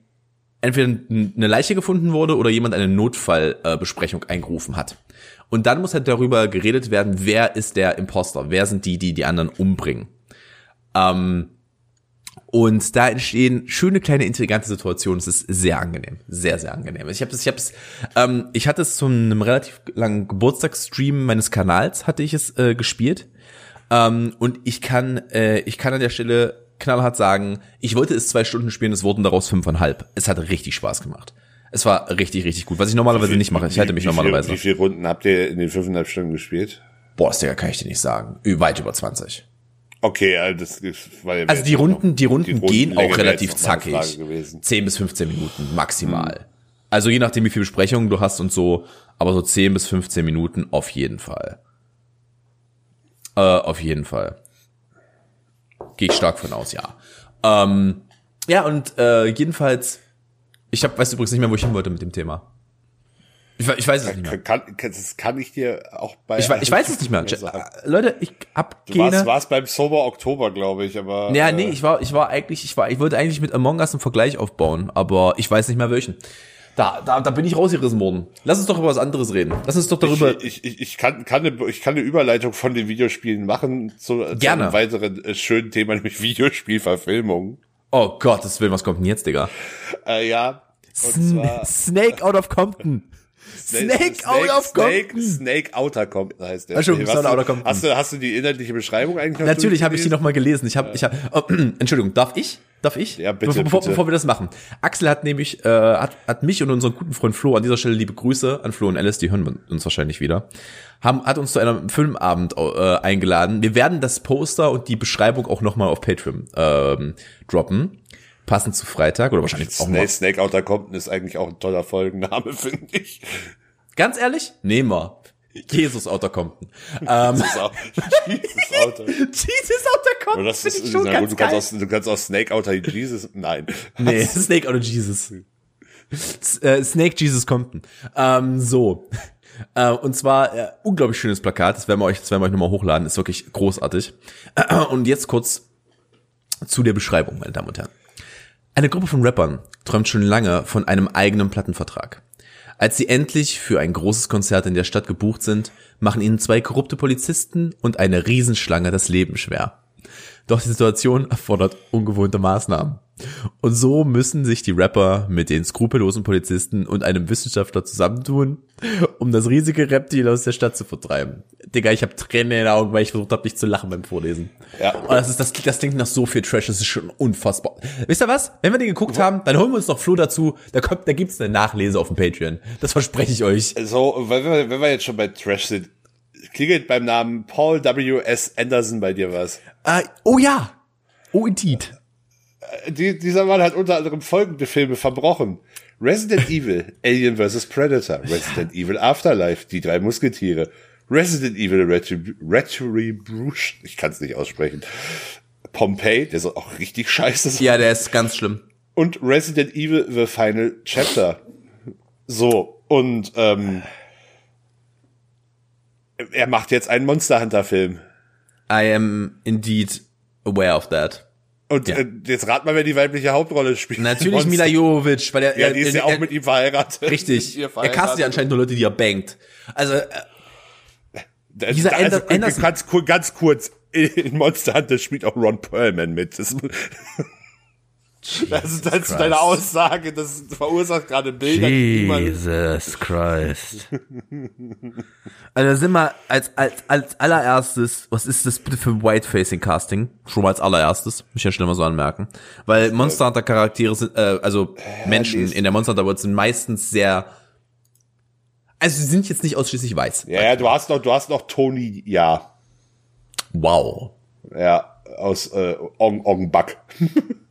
entweder eine Leiche gefunden wurde oder jemand eine Notfallbesprechung eingerufen hat. Und dann muss halt darüber geredet werden, wer ist der Imposter, wer sind die, die die anderen umbringen. Ähm, und da entstehen schöne kleine intrigante Situationen. Es ist sehr angenehm, sehr sehr angenehm. Ich habe es, ich habe es, ähm, ich hatte es zu einem relativ langen Geburtstagsstream meines Kanals hatte ich es äh, gespielt. Ähm, und ich kann, äh, ich kann an der Stelle knallhart sagen, ich wollte es zwei Stunden spielen, es wurden daraus fünfeinhalb. Es hat richtig Spaß gemacht. Es war richtig, richtig gut. Was ich normalerweise Wie- nicht mache. Ich halte mich wie normalerweise. Viel, wie viele Runden habt ihr in den fünfeinhalb Stunden gespielt? Boah, das Digga, kann ich dir nicht sagen. Weit über 20. Okay, also das ist, weil Also die Runden, die Runden gehen Rundenlänge auch wäre relativ noch zackig. gewesen. 10 bis 15 Minuten maximal. Also je nachdem, wie viel Besprechungen du hast und so, aber so 10 bis 15 Minuten auf jeden Fall. Äh, auf jeden Fall. Gehe ich stark von aus, ja. Ähm, ja, und äh, jedenfalls, ich hab, weiß übrigens nicht mehr, wo ich hin wollte mit dem Thema. Ich, ich weiß es nicht mehr. Kann, kann, das kann ich dir auch bei. Ich, ich weiß es nicht mehr. sagen. Äh, Leute, ich hab Du warst, beim Sober Oktober, glaube ich, aber. Ja, äh, nee, ich war, ich war eigentlich, ich war, ich wollte eigentlich mit Among Us einen Vergleich aufbauen, aber ich weiß nicht mehr welchen. Da, da, da bin ich rausgerissen worden. Lass uns doch über was anderes reden. Lass uns doch darüber. Ich, ich, ich, kann, kann eine, ich kann eine Überleitung von den Videospielen machen zu, zu einem weiteren äh, schönen Thema, nämlich Videospielverfilmung. oh Gott, das will, was kommt denn jetzt, Digga? Äh, ja. Und Sn zwar Snake out of Compton. (laughs) Snake, out of Snake, Compton. Snake Outer Compton heißt der. Snake hast, Outer du, Compton. hast du, hast du die inhaltliche Beschreibung eigentlich noch Natürlich habe ich die durchgelesen? noch mal gelesen. Ich habe, ich habe. Oh, (clears throat) Entschuldigung, darf ich? Darf ich? Ja, bitte, Bevor, bitte. bevor wir das machen. Axel hat nämlich, äh, hat, hat mich und unseren guten Freund Flo an dieser Stelle liebe Grüße an Flo und Alice, die hören uns wahrscheinlich wieder, haben, hat uns zu einem Filmabend äh, eingeladen. Wir werden das Poster und die Beschreibung auch noch mal auf Patreon ähm, droppen, passend zu Freitag oder wahrscheinlich auch Snake, mal. Snake Outer Compton ist eigentlich auch ein toller Folgenname, (laughs) finde ich. Ganz ehrlich, nehmen wir. Jesus Outer Compton. Ähm, auch, Jesus Outer. Jesus Outer (laughs) Compton. Das ist, ich schon na ganz gut, du kannst, geil. auch, du kannst auch Snake Outer Jesus, nein. Nee, Snake oder Jesus. Äh, Snake Jesus Compton. Ähm, so. Äh, und zwar äh, unglaublich schönes Plakat. Das werden wir euch, das werden wir euch nochmal hochladen. Ist wirklich großartig. Und jetzt kurz zu der Beschreibung, meine Damen und Herren. Eine Gruppe von Rappern träumt schon lange von einem eigenen Plattenvertrag. Als sie endlich für ein großes Konzert in der Stadt gebucht sind, machen ihnen zwei korrupte Polizisten und eine Riesenschlange das Leben schwer. Doch die Situation erfordert ungewohnte Maßnahmen. Und so müssen sich die Rapper mit den skrupellosen Polizisten und einem Wissenschaftler zusammentun, um das riesige Reptil aus der Stadt zu vertreiben. Digga, ich habe Tränen in den Augen, weil ich versucht habe, nicht zu lachen beim Vorlesen. Ja. Und das, ist, das, das klingt nach so viel Trash, das ist schon unfassbar. Wisst ihr was? Wenn wir den geguckt haben, dann holen wir uns noch Flo dazu, da, kommt, da gibt's eine Nachlese auf dem Patreon. Das verspreche ich euch. So, wenn wir, wenn wir jetzt schon bei Trash sind, klingelt beim Namen Paul W. S. Anderson bei dir was? Äh, oh ja. Oh, indeed. Die, dieser Mann hat unter anderem folgende Filme verbrochen. Resident (laughs) Evil, Alien vs. Predator, Resident Evil Afterlife, Die drei Musketiere, Resident Evil Retrib Retribution, ich kann es nicht aussprechen, Pompeii, der soll auch richtig scheiße sein, Ja, der ist ganz schlimm. und Resident Evil The Final Chapter. So, und ähm, er macht jetzt einen Monster Hunter Film. I am indeed aware of that. Und Ja. äh, jetzt rat mal, wer die weibliche Hauptrolle spielt. Natürlich Monster- Mila Jovovich, weil er, Ja, er, die ist ja er, auch er, mit ihm verheiratet. Richtig. (laughs) Er castet ja anscheinend nur Leute, die er bangt. Also, äh, Da- Dieser da- also, Ander- Anderson- ganz, ganz kurz, in Monster Hunter spielt auch Ron Perlman mit. Das, das ist halt deine Aussage, das verursacht gerade Bilder, Jesus Christ. Also sind wir als, als, als allererstes, was ist das bitte für ein White-Facing-Casting? Schon mal als allererstes, muss ich ja schnell mal so anmerken. Weil Monster Hunter Charaktere sind, äh, also Menschen nee. in der Monster Hunter World sind meistens sehr, also sie sind jetzt nicht ausschließlich weiß. Ja, ja, du hast noch, du hast noch Tony, ja, Wow. ja, aus äh, Ong, Ong Bak. (laughs)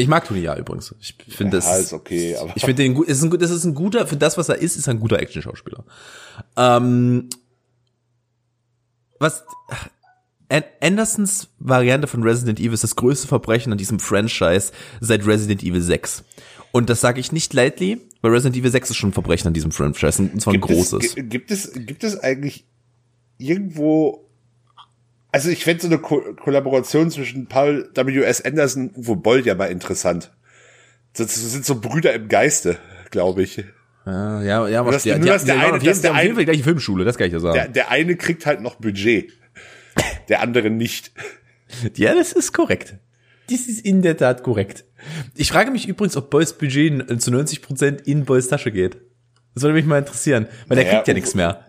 Ich mag Tony ja übrigens. Ich finde das. Ja, ist okay, aber- ich finde den gut. Ist ein, das ist ein guter für das, was er ist, ist er ein guter Action-Schauspieler. Ähm, was An- Andersons Variante von Resident Evil ist das größte Verbrechen an diesem Franchise seit Resident Evil 6. Und das sage ich nicht lightly, weil Resident Evil 6 ist schon ein Verbrechen an diesem Franchise und zwar ein großes. Es, gi- gibt es, gibt es eigentlich irgendwo, also ich fände so eine Ko Kollaboration zwischen Paul W.S. Anderson und Uwe Boll ja mal interessant. Das sind so Brüder im Geiste, glaube ich. Ja, ja, ja, aber dass- die, nur, die, dass die, der waren eine- dass der eine- die gleiche Filmschule, das kann ich ja sagen. Der, der eine kriegt halt noch Budget, der andere nicht. Ja, das ist korrekt. Dies ist in der Tat korrekt. Ich frage mich übrigens, ob Boys Budget zu 90% in Boys Tasche geht. Das würde mich mal interessieren, weil der Naja, kriegt ja Uwe- nichts mehr.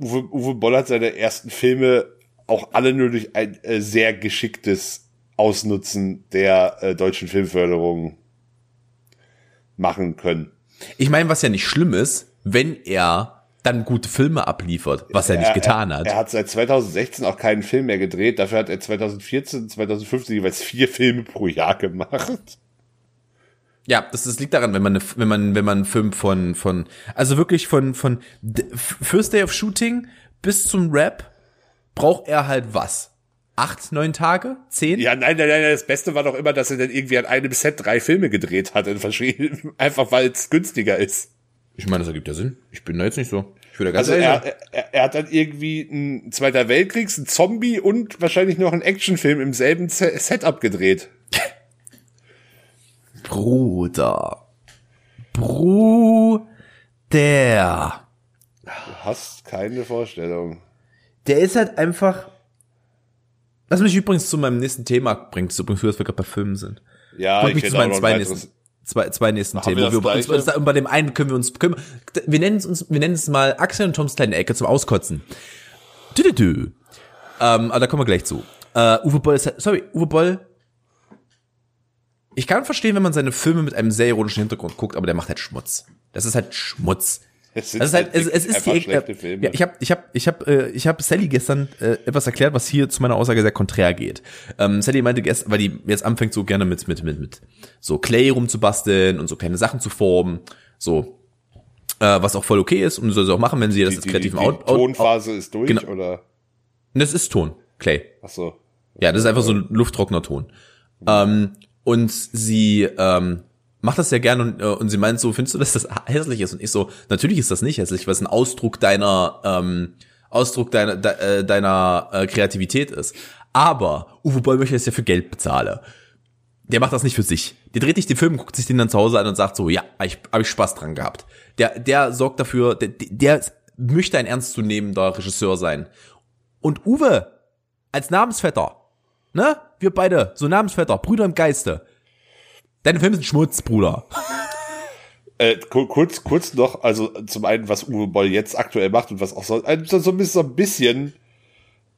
Uwe, Uwe Boll hat seine ersten Filme auch alle nur durch ein äh, sehr geschicktes Ausnutzen der äh, deutschen Filmförderung machen können. Ich meine, was ja nicht schlimm ist, wenn er dann gute Filme abliefert, was er nicht getan er, hat. Er hat seit 2016 auch keinen Film mehr gedreht. Dafür hat er 2014, 2015 jeweils vier Filme pro Jahr gemacht. Ja, das, das liegt daran, wenn man, eine, wenn man, wenn man einen Film von, von, also wirklich von, von First Day of Shooting bis zum Rap braucht er halt was? Acht, neun Tage? Zehn? Ja, nein, nein, nein, das Beste war doch immer, dass er dann irgendwie an einem Set drei Filme gedreht hat, in verschiedenen, (laughs) einfach weil es günstiger ist. Ich meine, das ergibt ja Sinn. Ich bin da jetzt nicht so. Ich würde ganz Also ehrlich er, er, er hat dann irgendwie ein Zweiter Weltkriegs, ein Zombie und wahrscheinlich noch einen Actionfilm im selben Se- Setup gedreht. Bruder. Bruder. Du hast keine Vorstellung. Der ist halt einfach. Was mich übrigens zu meinem nächsten Thema bringt, ist übrigens, dass wir gerade bei Filmen sind. Ja, Bringt mich hätte zu meinen zwei nächsten, zwei, zwei nächsten Haben wir Themen. wo wir uns, uns, bei dem einen können wir uns, können wir, wir nennen es uns, wir nennen es mal Axel und Toms kleine Ecke zum Auskotzen. Dü, dü, dü. Ähm, aber da kommen wir gleich zu. Äh, Uwe Boll ist, halt- sorry, Uwe Boll. Ich kann verstehen, wenn man seine Filme mit einem sehr ironischen Hintergrund guckt, aber der macht halt Schmutz. Das ist halt Schmutz. (laughs) Es sind ist halt, es, es ist einfach die, schlechte Filme. Ja, ich habe, ich habe, ich habe, äh, ich habe Sally gestern äh, etwas erklärt, was hier zu meiner Aussage sehr konträr geht. Ähm, Sally meinte gestern, weil die jetzt anfängt so gerne mit mit mit mit so Clay rumzubasteln und so kleine Sachen zu formen, so äh, was auch voll okay ist und soll sie auch machen, wenn sie das die, die, die, kreativen die Out, Out, Tonphase ist durch, Genau. oder? Das ist Ton, Clay. Ach so. Ja, das ist einfach so ein lufttrockener Ton. Ähm, und sie ähm, macht das sehr gerne und, äh, und sie meint so, findest du, dass das hässlich ist? Und ich so, natürlich ist das nicht hässlich, weil es ein Ausdruck deiner ähm, Ausdruck deiner de, äh, deiner äh, Kreativität ist. Aber Uwe Boll möchte es ja für Geld bezahle. Der macht das nicht für sich. Der dreht sich den Film, guckt sich den dann zu Hause an und sagt so, ja, ich, hab ich Spaß dran gehabt. Der, der sorgt dafür, der, der möchte ein ernstzunehmender Regisseur sein. Und Uwe, als Namensvetter, ne? Wir beide, so Namensvetter, Brüder im Geiste. Deine Filme sind Schmutz, Bruder. Äh, ku- kurz, kurz noch, also zum einen, was Uwe Boll jetzt aktuell macht und was auch so, ein- so, so ein bisschen,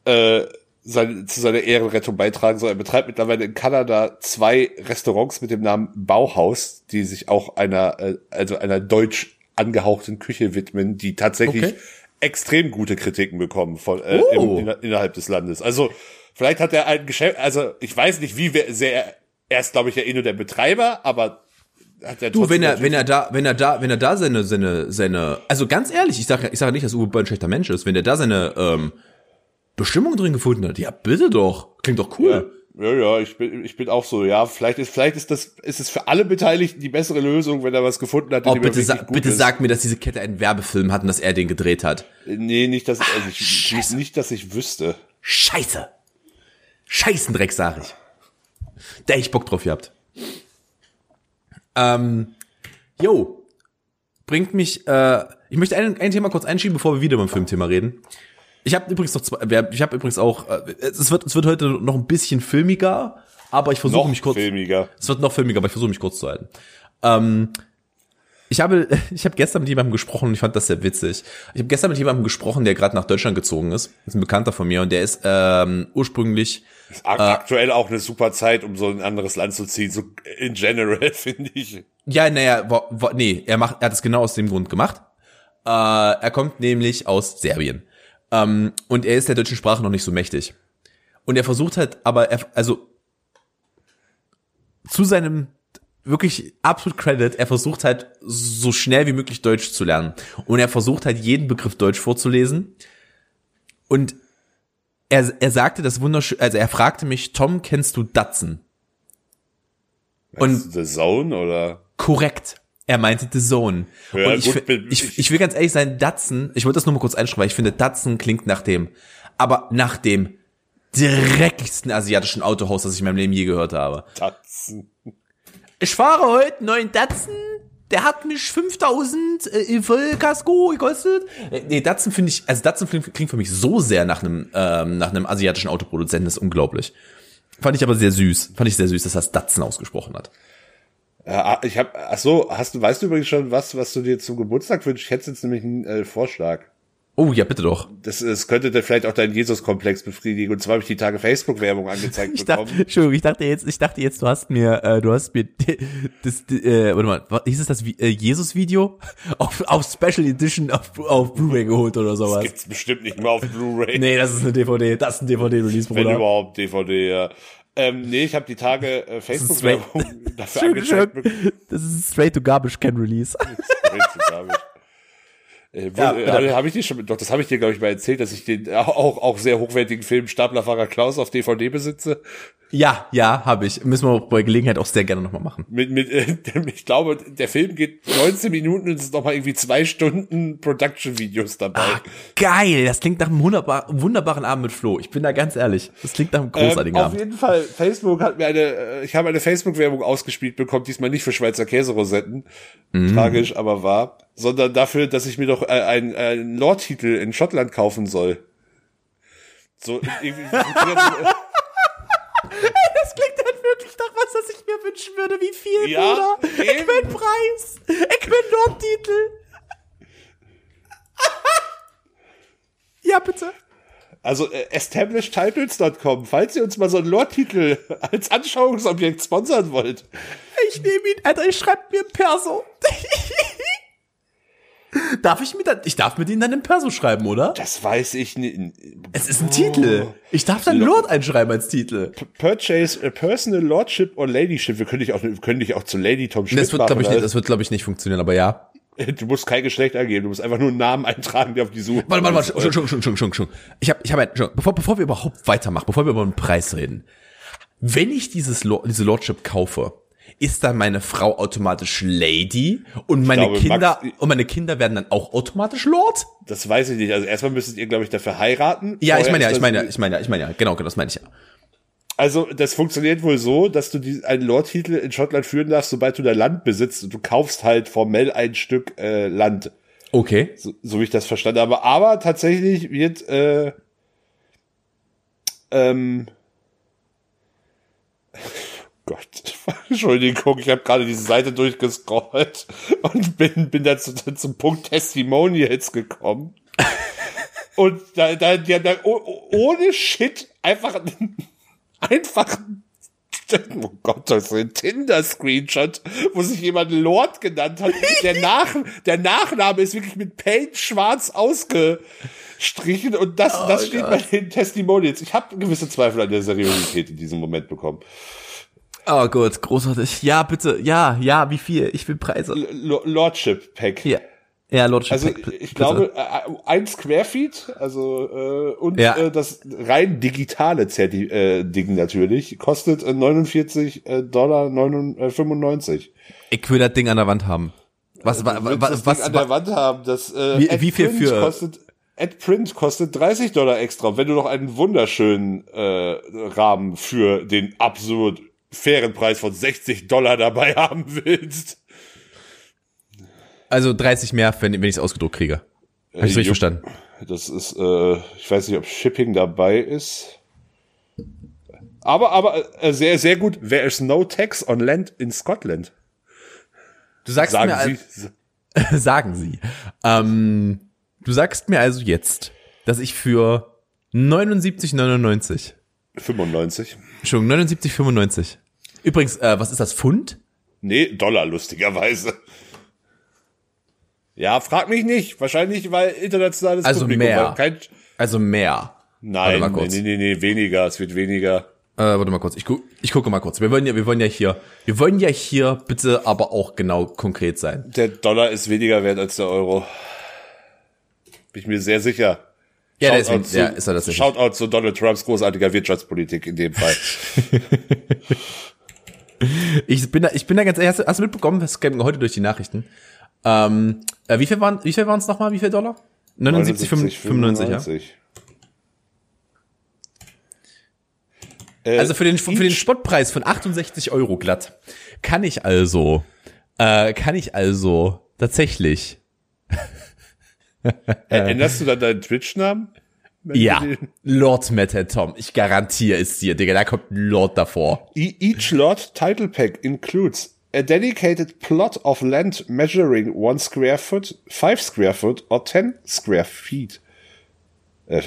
äh, sein, zu seiner Ehrenrettung beitragen soll. Er betreibt mittlerweile in Kanada zwei Restaurants mit dem Namen Bauhaus, die sich auch einer, äh, also einer deutsch angehauchten Küche widmen, die tatsächlich Okay. extrem gute Kritiken bekommen von äh, Oh. im, inner- innerhalb des Landes. Also vielleicht hat er ein Geschäft, also ich weiß nicht, wie sehr er ist, glaube ich, ja eh nur der Betreiber, aber hat er Du, wenn er, wenn er da, wenn er da, wenn er da seine, seine, seine, also ganz ehrlich, ich sage, ich sage nicht, dass Uwe Boll ein schlechter Mensch ist, wenn er da seine ähm, Bestimmung drin gefunden hat, ja bitte doch, klingt doch cool. Ja, ja, ich bin, ich bin auch so, ja, vielleicht ist, vielleicht ist das, ist es für alle Beteiligten die bessere Lösung, wenn er was gefunden hat, Oh, bitte, sa bitte ist. sag mir, dass diese Kette einen Werbefilm hat und dass er den gedreht hat. Nee, nicht, dass, also ich, Scheiße. nicht, dass ich wüsste. Scheiße. Scheißendreck, sag ich. Da hätte ich Bock drauf gehabt. Ähm, yo, bringt mich, äh, ich möchte ein, ein Thema kurz einschieben, bevor wir wieder beim Filmthema reden. Ich habe übrigens noch zwei, ich habe übrigens auch, äh, es wird, es wird heute noch ein bisschen filmiger, aber ich versuche mich kurz, filmiger. es wird noch filmiger, aber ich versuche mich kurz zu halten. Ähm, ich habe, (laughs) ich habe gestern mit jemandem gesprochen und ich fand das sehr witzig. Ich habe gestern mit jemandem gesprochen, der gerade nach Deutschland gezogen ist. Das ist ein Bekannter von mir und der ist ähm, ursprünglich Ist ak aktuell auch eine super Zeit, um so in ein anderes Land zu ziehen, so in general, (laughs) finde ich. Ja, naja, nee, er macht, er hat es genau aus dem Grund gemacht. Äh, er kommt nämlich aus Serbien. Ähm, und er ist der deutschen Sprache noch nicht so mächtig. Und er versucht halt, aber er, also zu seinem wirklich absolut Credit, er versucht halt so schnell wie möglich Deutsch zu lernen. Und er versucht halt jeden Begriff Deutsch vorzulesen. Und er, er sagte das wunderschön, also er fragte mich, Tom, kennst du Datsen? Und The Zone oder? Korrekt. Er meinte The Zone. Ja, und ich, gut, bin- ich, ich will ganz ehrlich sein, Datsen, ich wollte das nur mal kurz einschreiben, weil ich finde, Datsen klingt nach dem, aber nach dem dreckigsten asiatischen Autohaus, das ich in meinem Leben je gehört habe. Tatzen. Ich fahre heute neuen Datsun. Der hat mich 5000 äh, Vollkasko gekostet. Äh, nee, Datsun finde ich, also Datsun klingt für mich so sehr nach einem, ähm, nach einem asiatischen Autoproduzenten, das ist unglaublich. Fand ich aber sehr süß. Fand ich sehr süß, dass das Datsun ausgesprochen hat. Ja, ich habe, ach so, hast du, weißt du übrigens schon was, was du dir zum Geburtstag wünschst? Ich hätte jetzt nämlich einen äh, Vorschlag. Oh, ja, bitte doch. Das, das könnte dann vielleicht auch deinen Jesus-Komplex befriedigen. Und zwar habe ich die Tage Facebook-Werbung angezeigt Ich bekommen. dachte, Entschuldigung, ich dachte jetzt, ich dachte jetzt, du hast mir, äh, du hast mir (laughs) das, äh, warte mal, was, hieß es das äh, Jesus-Video (laughs) auf, auf Special Edition auf, auf Blu-ray geholt oder Das sowas? gibt's bestimmt nicht mehr auf Blu-ray. Nee, das ist eine DVD, das ist ein DVD-Release, Wenn Bruder. überhaupt DVD, ja. Ähm, nee, ich habe die Tage äh, Facebook-Werbung dafür angezeigt. Das ist (laughs) straight to garbage can Release. Äh, Ja, äh, habe ich dir schon, doch, das habe ich dir, glaube ich, mal erzählt, dass ich den auch, auch sehr hochwertigen Film Staplerfahrer Klaus auf DVD besitze. ja, ja, habe ich. Müssen wir bei Gelegenheit auch sehr gerne nochmal machen. Mit, mit, äh, ich glaube, der Film geht 19 Minuten und es ist nochmal irgendwie zwei Stunden Production-Videos dabei. Ah, geil, das klingt nach einem wunderbar, wunderbaren Abend mit Flo. Ich bin da ganz ehrlich. Das klingt nach einem großartigen ähm, auf Abend. jeden Fall, Facebook hat mir eine, äh, ich habe eine Facebook-Werbung ausgespielt bekommen, diesmal nicht für Schweizer Käserosetten, Mhm. tragisch, aber wahr, sondern dafür, dass ich mir doch äh, einen, einen Lord-Titel in Schottland kaufen soll. So, irgendwie, Das klingt halt wirklich nach was, das ich mir wünschen würde. Wie viel, Ja, Bruder? Ich eben. will Preis. Ich will Nordtitel. (laughs) ja, bitte. also äh, establishedtitles.com, falls ihr uns mal so einen Lord-Titel als Anschauungsobjekt sponsern wollt. Ich nehme ihn, Alter, ich schreibe mir im Perso. (laughs) darf ich mir dann, ich darf mit ihnen dann im Perso schreiben, oder? Das weiß ich nicht. Es ist ein Titel. Ich darf dann Lord einschreiben als Titel. Purchase a personal lordship or ladyship. Wir können dich auch, wir können dich auch zu Lady Tom Schmidt Das wird, glaube ich, nicht, das wird, glaube ich, nicht funktionieren, aber ja. Du musst kein Geschlecht angeben, du musst einfach nur einen Namen eintragen, der auf die Suche. Warte, warte, warte, schon, schon, schon, schon, schon, schon. Ich habe, ich habe, schon, bevor, bevor wir überhaupt weitermachen, bevor wir über den Preis reden, wenn ich dieses Lord, diese Lordship kaufe, ist dann meine Frau automatisch Lady und meine glaube, Kinder Max- und meine Kinder werden dann auch automatisch Lord? Das weiß ich nicht. Also erstmal müsstet ihr, glaube ich, dafür heiraten. Ja, ich meine ja, ich meine ja, ich meine ja, ich meine ja, genau, genau, das meine ich ja. Also das funktioniert wohl so, dass du die, einen Lordtitel in Schottland führen darfst, sobald du da Land besitzt und du kaufst halt formell ein Stück äh, Land. Okay. So, so wie ich das verstanden habe. Aber tatsächlich wird äh, ähm, Gott, (laughs) Entschuldigung, ich habe gerade diese Seite durchgescrollt und bin, bin dann zu, zum Punkt Testimonials gekommen. Und da, da, die haben da oh- oh- ohne Shit einfach, einfach, oh Gott, das ist ein Tinder-Screenshot, wo sich jemand Lord genannt hat. Der, Nach, der Nachname ist wirklich mit Paint schwarz ausgestrichen und das, das steht bei den Testimonials. Ich habe gewisse Zweifel an der Seriosität in diesem Moment bekommen. Oh gut, großartig. Ja, bitte, ja, ja, wie viel? Ich will Preise. L Lordship Pack. Ja. Ja, Lordship. Also Pack, ich bitte. glaube, äh, ein Square Feet, also äh, und Ja. äh, das rein digitale Zerti äh, Ding natürlich, kostet äh, 49 äh, Dollar 95. Ich will das Ding an der Wand haben. Was, wa, wa, willst wa, das Ding was, an der was, Wand haben, das äh, Wie- wie viel für- kostet Ad Print kostet 30 Dollar extra. Wenn du noch einen wunderschönen äh, Rahmen für den absolut fairen Preis von 60 Dollar dabei (laughs) haben willst. also 30 mehr, wenn, wenn ich es ausgedruckt kriege. Hab ich Äh, richtig verstanden? Das ist, äh, ich weiß nicht, ob Shipping dabei ist. Aber, aber äh, sehr, sehr gut. There is no tax on land in Scotland. Du sagst Sagen mir, Sie. (laughs) sagen Sie. Ähm, du sagst mir also jetzt, dass ich für 79,99, 95. Entschuldigung, 79,95. Übrigens, äh, was ist das, Pfund? Nee, Dollar, lustigerweise. Ja, frag mich nicht. Wahrscheinlich, weil internationales Also Publikum. mehr. Kein, Also mehr. nein, mal nee, kurz. nee, nee, nee, weniger. Es wird weniger. Äh, warte mal kurz, ich, gu ich gucke mal kurz. Wir wollen ja, wir wollen ja hier, wir wollen ja hier bitte aber auch genau konkret sein. Der Dollar ist weniger wert als der Euro. Bin ich mir sehr sicher. Ja, Shoutout deswegen, zu, ja, ist er das nicht. Shoutout zu Donald Trumps großartiger Wirtschaftspolitik in dem Fall. (laughs) Ich bin da, ich bin da ganz ehrlich, hast du, hast du mitbekommen, das kam heute durch die Nachrichten. Ähm, äh, wie viel waren, wie viel waren es nochmal, wie viel Dollar? 79, 95, ja. Also für den, für den Spottpreis von 68 Euro glatt kann ich also, äh, kann ich also tatsächlich. (laughs) Änderst du dann deinen Twitch-Namen? Ja, Lord Metal Tom. Ich garantiere es dir, Digga. Da kommt ein Lord davor. E- Each lot title pack includes a dedicated plot of land measuring one square foot, five square foot, or ten square feet. Uh,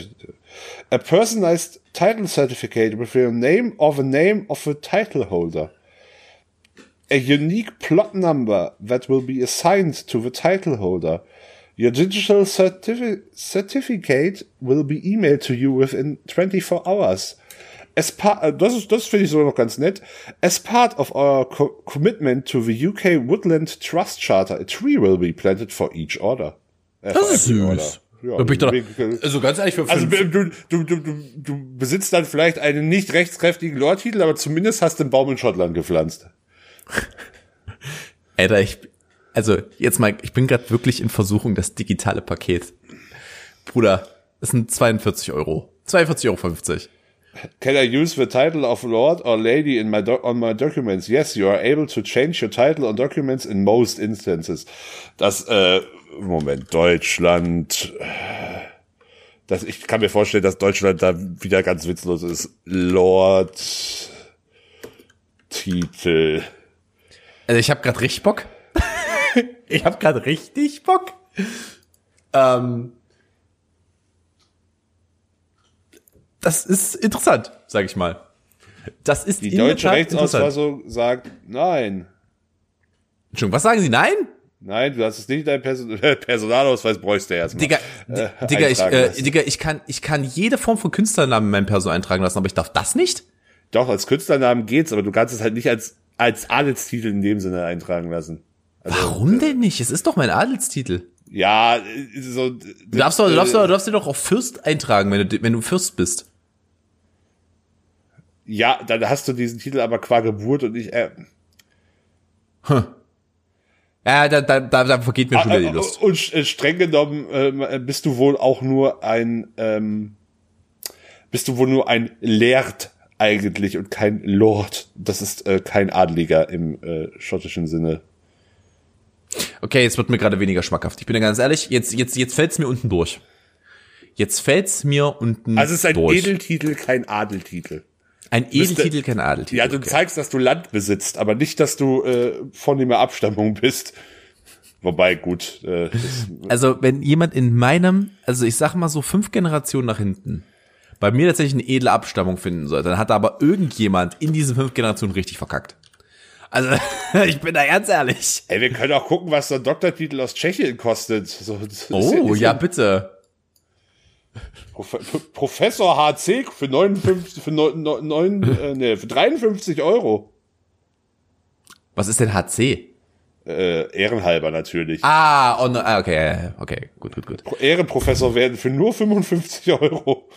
a personalized title certificate with the name or the name of the title holder. A unique plot number that will be assigned to the title holder. Your digital certifi certificate will be emailed to you within 24 hours. As part, äh, das ist, das finde ich sogar noch ganz nett. As part of our co commitment to the UK Woodland Trust Charter, a tree will be planted for each order. Äh, for every order. Ja, Da bin ich doch, also ganz ehrlich, für also fünf, du, du, du, du besitzt dann vielleicht einen nicht rechtskräftigen Lordtitel, aber zumindest hast du einen Baum in Schottland gepflanzt. Alter, ich, also jetzt mal, ich bin gerade wirklich in Versuchung, das digitale Paket. Bruder, das sind 42 Euro. 42,50 Euro. Can I use the title of Lord or Lady in my on my documents? Yes, you are able to change your title on documents in most instances. Das, äh, Moment, Deutschland. Das, ich kann mir vorstellen, dass Deutschland da wieder ganz witzlos ist. Lord Titel. Also ich habe gerade richtig Bock. Ich habe gerade richtig Bock. Ähm, das ist interessant, sage ich mal. Das ist Die deutsche. Rechtsausfassung sagt nein. Entschuldigung, was sagen Sie? Nein? Nein, du hast es nicht in deinem Person (laughs) Personalausweis bräuchst du erstmal. Digga, äh, Di- Digga, ich, äh. Digga, ich kann, ich kann jede Form von Künstlernamen in meinem Perso eintragen lassen, aber ich darf das nicht? Doch, als Künstlernamen geht's, aber du kannst es halt nicht als, als Adelstitel in dem Sinne eintragen lassen. Also, Warum denn nicht? Es ist doch mein Adelstitel. Ja, äh, so. Du darfst doch, du darfst doch, du darfst dir doch auf Fürst eintragen, wenn du, wenn du Fürst bist. Ja, dann hast du diesen Titel aber qua Geburt und nicht. Äh, Ja, da, da, da, da vergeht mir schon wieder die äh, Lust. und äh, streng genommen äh, bist du wohl auch nur ein. Ähm, bist du wohl nur ein Lehrt eigentlich und kein Lord. Das ist äh, kein Adliger im äh, schottischen Sinne. Okay, jetzt wird mir gerade weniger schmackhaft. Ich bin ja ganz ehrlich, jetzt, jetzt, jetzt fällt's mir unten durch. Jetzt fällt's mir unten Also es ist ein durch. Edeltitel, kein Adeltitel. ein Edeltitel, kein Adeltitel. Ja, du okay. zeigst, dass du Land besitzt, aber nicht, dass du äh, vornehmer Abstammung bist. Wobei, gut, äh, Also, wenn jemand in meinem, also ich sag mal so fünf Generationen nach hinten, bei mir tatsächlich eine edle Abstammung finden soll, dann hat aber irgendjemand in diesen fünf Generationen richtig verkackt. Also, (laughs) ich bin da ganz ehrlich. ey, wir können auch gucken, was so ein Doktortitel aus Tschechien kostet. So, Oh, ja, so- bitte. Prof Professor HC für 59, für neun, neun, neun äh, nee, für 53 Euro. Was ist denn HC? Äh, ehrenhalber natürlich. Ah, oh, no, ah, okay, okay, gut, gut, gut. Pro- Ehrenprofessor werden für nur 55 Euro.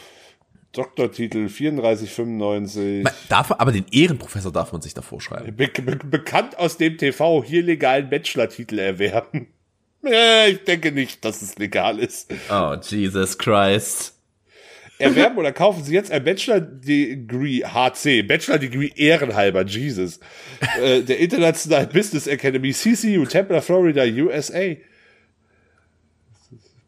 Doktortitel 34,95. Man Darf aber den Ehrenprofessor darf man sich davor schreiben. Be be bekannt aus dem TV hier legalen Bachelor-Titel erwerben. (laughs) Ich denke nicht, dass es legal ist. Oh, Jesus Christ. Erwerben oder kaufen Sie jetzt ein Bachelor Degree HC, Bachelor Degree ehrenhalber, Jesus. Äh, der International Business Academy, CCU, Tampa, Florida, USA.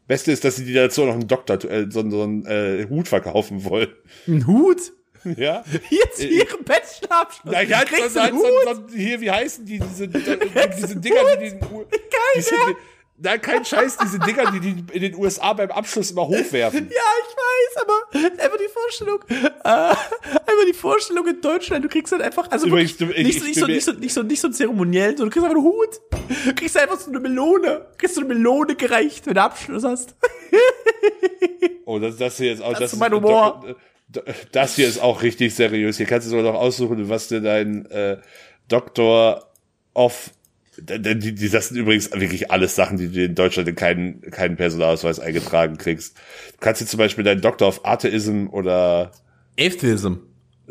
Beste ist, dass sie dir dazu noch einen Doktor, äh, so, so einen äh, Hut verkaufen wollen. Ein Hut? Ja? Jetzt ihren Bachelorabschluss. Na, ja, Kriegst so, du einen so, Hut? so, hier, wie heißen die, diese, die, diese Dinger, die den, diese, ja. Nein, kein Scheiß, diese Dinger, die die in den USA beim Abschluss immer hochwerfen. (laughs) Ja, ich weiß, aber einfach die Vorstellung, äh, einfach die Vorstellung in Deutschland, du kriegst halt einfach, also Übrigens, wirklich, du- ich- nicht, ich so, nicht, so, nicht, so, nicht, so, nicht so zeremoniell, sondern du kriegst einfach einen Hut. Du kriegst einfach so eine Melone. Du kriegst so eine Melone gereicht, wenn du Abschluss hast. Oh, das, das hier ist auch, das, ist mein Humor. Das hier ist auch richtig seriös. Hier kannst du sogar noch aussuchen, was dir dein äh, Doktor of die, die, die, das sind übrigens wirklich alles Sachen, die du in Deutschland in keinen, keinen Personalausweis eingetragen kriegst. Du kannst dir zum Beispiel deinen Doktor of Atheism oder Atheism.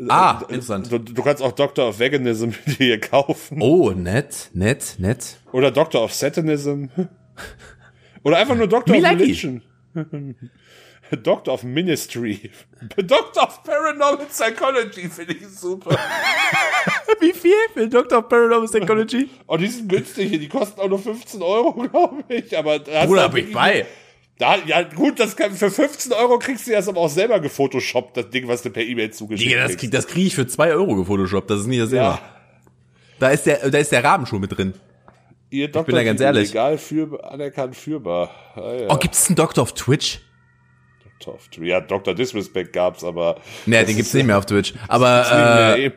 Ah, interessant. du, du kannst auch Doctor of Veganism (laughs) hier kaufen. Oh, nett, nett, nett. Oder Doctor of Satanism. (laughs) Oder einfach nur Doctor of. Religion. (laughs) Doctor of Ministry. (laughs) Doctor of Paranormal Psychology finde ich super. (laughs) Wie viel für Doctor of Paranormal Psychology? Und (laughs) die sind günstig, die kosten auch nur 15 Euro, glaube ich. Aber da Bruder, bin ich bei. Da, ja, gut, das kann, für 15 Euro kriegst du das aber auch selber gefotoshoppt, das Ding, was du per E-Mail zugeschickt Digga, das krieg, das krieg ich für 2 Euro gefotoshoppt, das ist nicht das. Ja. Da ist der, da ist der Rahmen schon mit drin. Ihr bin da ganz ehrlich. Legal für, anerkannt führbar. Ah, ja. Oh, gibt's einen Doktor auf Twitch? Of- Ja, Dr. Disrespect gab's, aber. Nee, das den gibt's ist- nicht mehr auf Twitch. Aber, äh.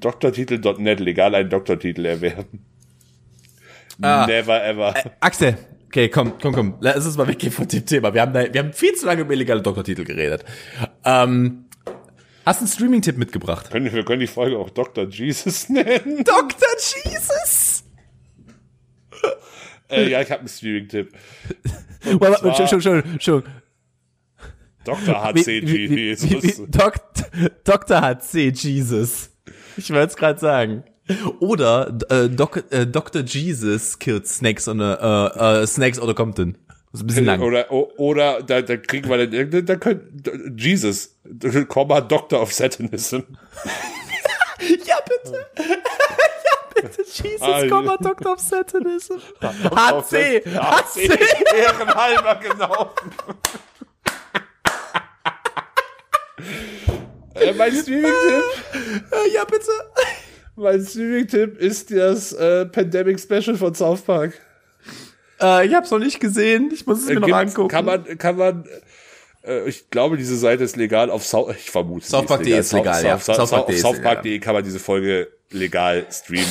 Doktortitel.net, legal einen Doktortitel erwerben. Ah. Never ever. Axel, okay, komm, komm, komm, lass uns mal weggehen von dem Thema. Wir haben, da, wir haben viel zu lange über illegale Doktortitel geredet. Ähm, hast du einen Streaming-Tipp mitgebracht? Können, wir können die Folge auch Dr. Jesus (laughs) nennen. Dr. Jesus! äh, ja, ich habe einen Streaming-Tipp. (laughs) Warte, warte, zwar- schon, schon, schon, schon. Dr. HC wie- wie- wie- Jesus. wie- Dok Dr. HC Jesus. Ich wollte es gerade sagen. Oder äh, Doc, äh, Dr. Jesus killed Snakes on a, äh, äh, Snakes a Compton. Das ist ein bisschen lang. Oder, oder da, da kriegen wir dann, da, können, Jesus, Komma, Doctor of Satanism. (laughs) Ja, bitte. (laughs) ja, bitte. Jesus, Ah, Komma, Dr. of Satanism. Of HC. HC. Ehrenhalber, genau. Mein Streaming-Tipp, Äh, Ja, bitte. mein Streaming-Tipp ist das äh, Pandemic Special von South Park. Äh, ich hab's noch nicht gesehen. Ich muss es mir noch Gibt- angucken. Kann man, kann man, äh, ich glaube, diese Seite ist legal auf South, ich vermute. Southpark.de ist legal, ja. South, South, Southpark.de auf ist Southpark.de kann man diese Folge legal streamen.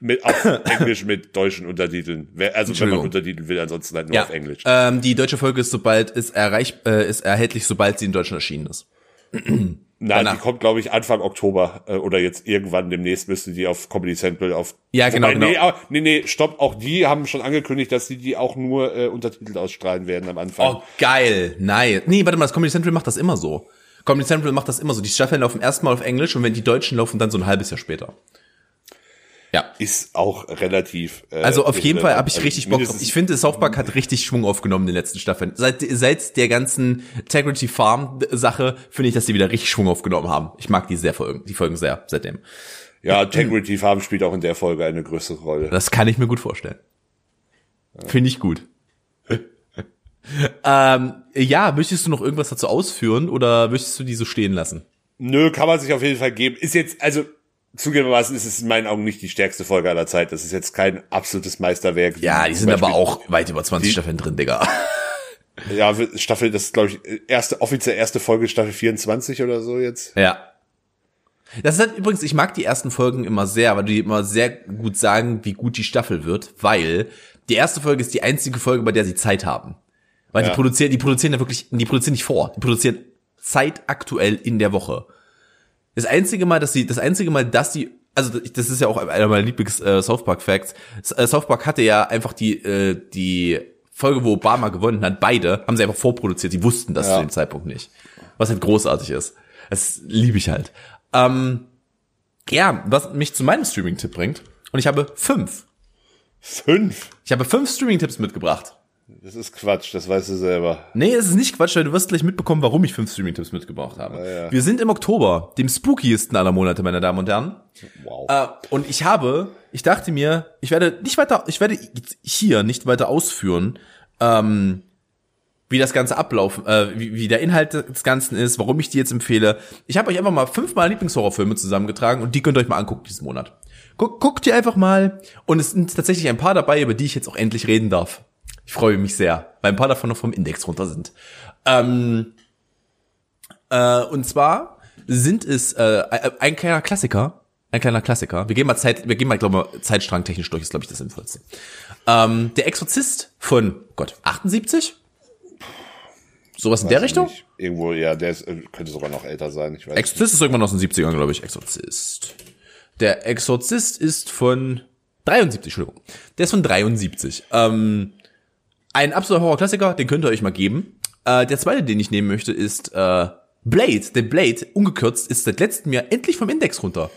Mit, auf (laughs) Englisch mit deutschen Untertiteln. Wer- Also wenn man. Untertitel will, ansonsten halt nur ja. auf Englisch. Ähm, die deutsche Folge ist sobald ist erreich, äh, ist erhältlich, sobald sie in Deutschland erschienen ist. Nein, danach. die kommt, glaube ich, Anfang Oktober äh, oder jetzt irgendwann demnächst müsste die auf Comedy Central auf. Ja, genau, Wobei, Nee, genau. aber- nee, nee, stopp. Auch die haben schon angekündigt, dass sie die auch nur äh, untertitelt ausstrahlen werden am Anfang. Oh, geil. Nein. Nee, warte mal, das Comedy Central macht das immer so. Comedy Central macht das immer so. Die Staffeln laufen erstmal auf Englisch und wenn die Deutschen laufen, dann so ein halbes Jahr später. Ja. Ist auch relativ. Äh, Also auf jeden Fall habe ich Also richtig Bock drauf. Ich finde, South Park hat richtig Schwung aufgenommen in den letzten Staffeln. Seit, seit der ganzen Integrity Farm Sache finde ich, dass die wieder richtig Schwung aufgenommen haben. Ich mag die sehr Folgen, die Folgen sehr seitdem. Ja, Integrity Farm spielt auch in der Folge eine größere Rolle. Das kann ich mir gut vorstellen. Finde ich gut. (laughs) ähm, ja, möchtest du noch irgendwas dazu ausführen oder möchtest du die so stehen lassen? Nö, kann man sich auf jeden Fall geben. Ist jetzt, also zugegebenermaßen ist es in meinen Augen nicht die stärkste Folge aller Zeit. Das ist jetzt kein absolutes Meisterwerk. Ja, die sind Zum aber Beispiel- auch weit über 20 Staffeln drin, Digga. (laughs) Ja, Staffel, das ist, glaube ich, erste, offiziell erste Folge, Staffel 24 oder so jetzt. Ja. Das ist halt übrigens, ich mag die ersten Folgen immer sehr, weil die immer sehr gut sagen, wie gut die Staffel wird, weil die erste Folge ist die einzige Folge, bei der sie Zeit haben. Weil Ja. die produzieren, die produzieren ja wirklich, die produzieren nicht vor, die produzieren zeitaktuell in der Woche. Das einzige Mal, dass sie, das einzige Mal, dass sie, also das ist ja auch einer meiner Lieblings äh, South Park Facts. Äh, South Park hatte ja einfach die äh, die Folge, wo Obama gewonnen hat, beide haben sie einfach vorproduziert. Die wussten das Ja. zu dem Zeitpunkt nicht, was halt großartig ist. Das liebe ich halt. Ähm, ja, was mich zu meinem Streaming-Tipp bringt. Und ich habe fünf. Fünf. Ich habe fünf Streaming-Tipps mitgebracht. Das ist Quatsch, das weißt du selber. Nee, es ist nicht Quatsch, weil du wirst gleich mitbekommen, warum ich fünf Streaming-Tipps mitgebracht habe. ja. Wir sind im Oktober, dem spookiesten aller Monate, meine Damen und Herren. Wow. Äh, und ich habe, ich dachte mir, ich werde nicht weiter, ich werde hier nicht weiter ausführen, ähm, wie das Ganze ablaufen, äh, wie, wie der Inhalt des Ganzen ist, warum ich die jetzt empfehle. Ich habe euch einfach mal fünf meiner Lieblingshorrorfilme zusammengetragen und die könnt ihr euch mal angucken diesen Monat. Guck, guckt ihr einfach mal und es sind tatsächlich ein paar dabei, über die ich jetzt auch endlich reden darf. Ich freue mich sehr, weil ein paar davon noch vom Index runter sind. Ähm, äh, und zwar sind es äh, ein kleiner Klassiker, ein kleiner Klassiker. Wir gehen mal Zeit, wir gehen mal, glaube ich, Zeitstrang technisch durch, ist glaube ich das sinnvollste. Ähm, der Exorzist von Gott 78, sowas in der Weiß ich Richtung. nicht. Irgendwo, ja, der ist, äh, könnte sogar noch älter sein. Ich weiß nicht. Exorzist ist irgendwann aus den 70ern, glaube ich. Exorzist. Der Exorzist ist von 73, Entschuldigung. Der ist von 73. Ähm, ein absoluter Horror-Klassiker, den könnt ihr euch mal geben. Äh, der zweite, den ich nehmen möchte, ist äh, Blade. Der Blade, ungekürzt, ist seit letztem Jahr endlich vom Index runter.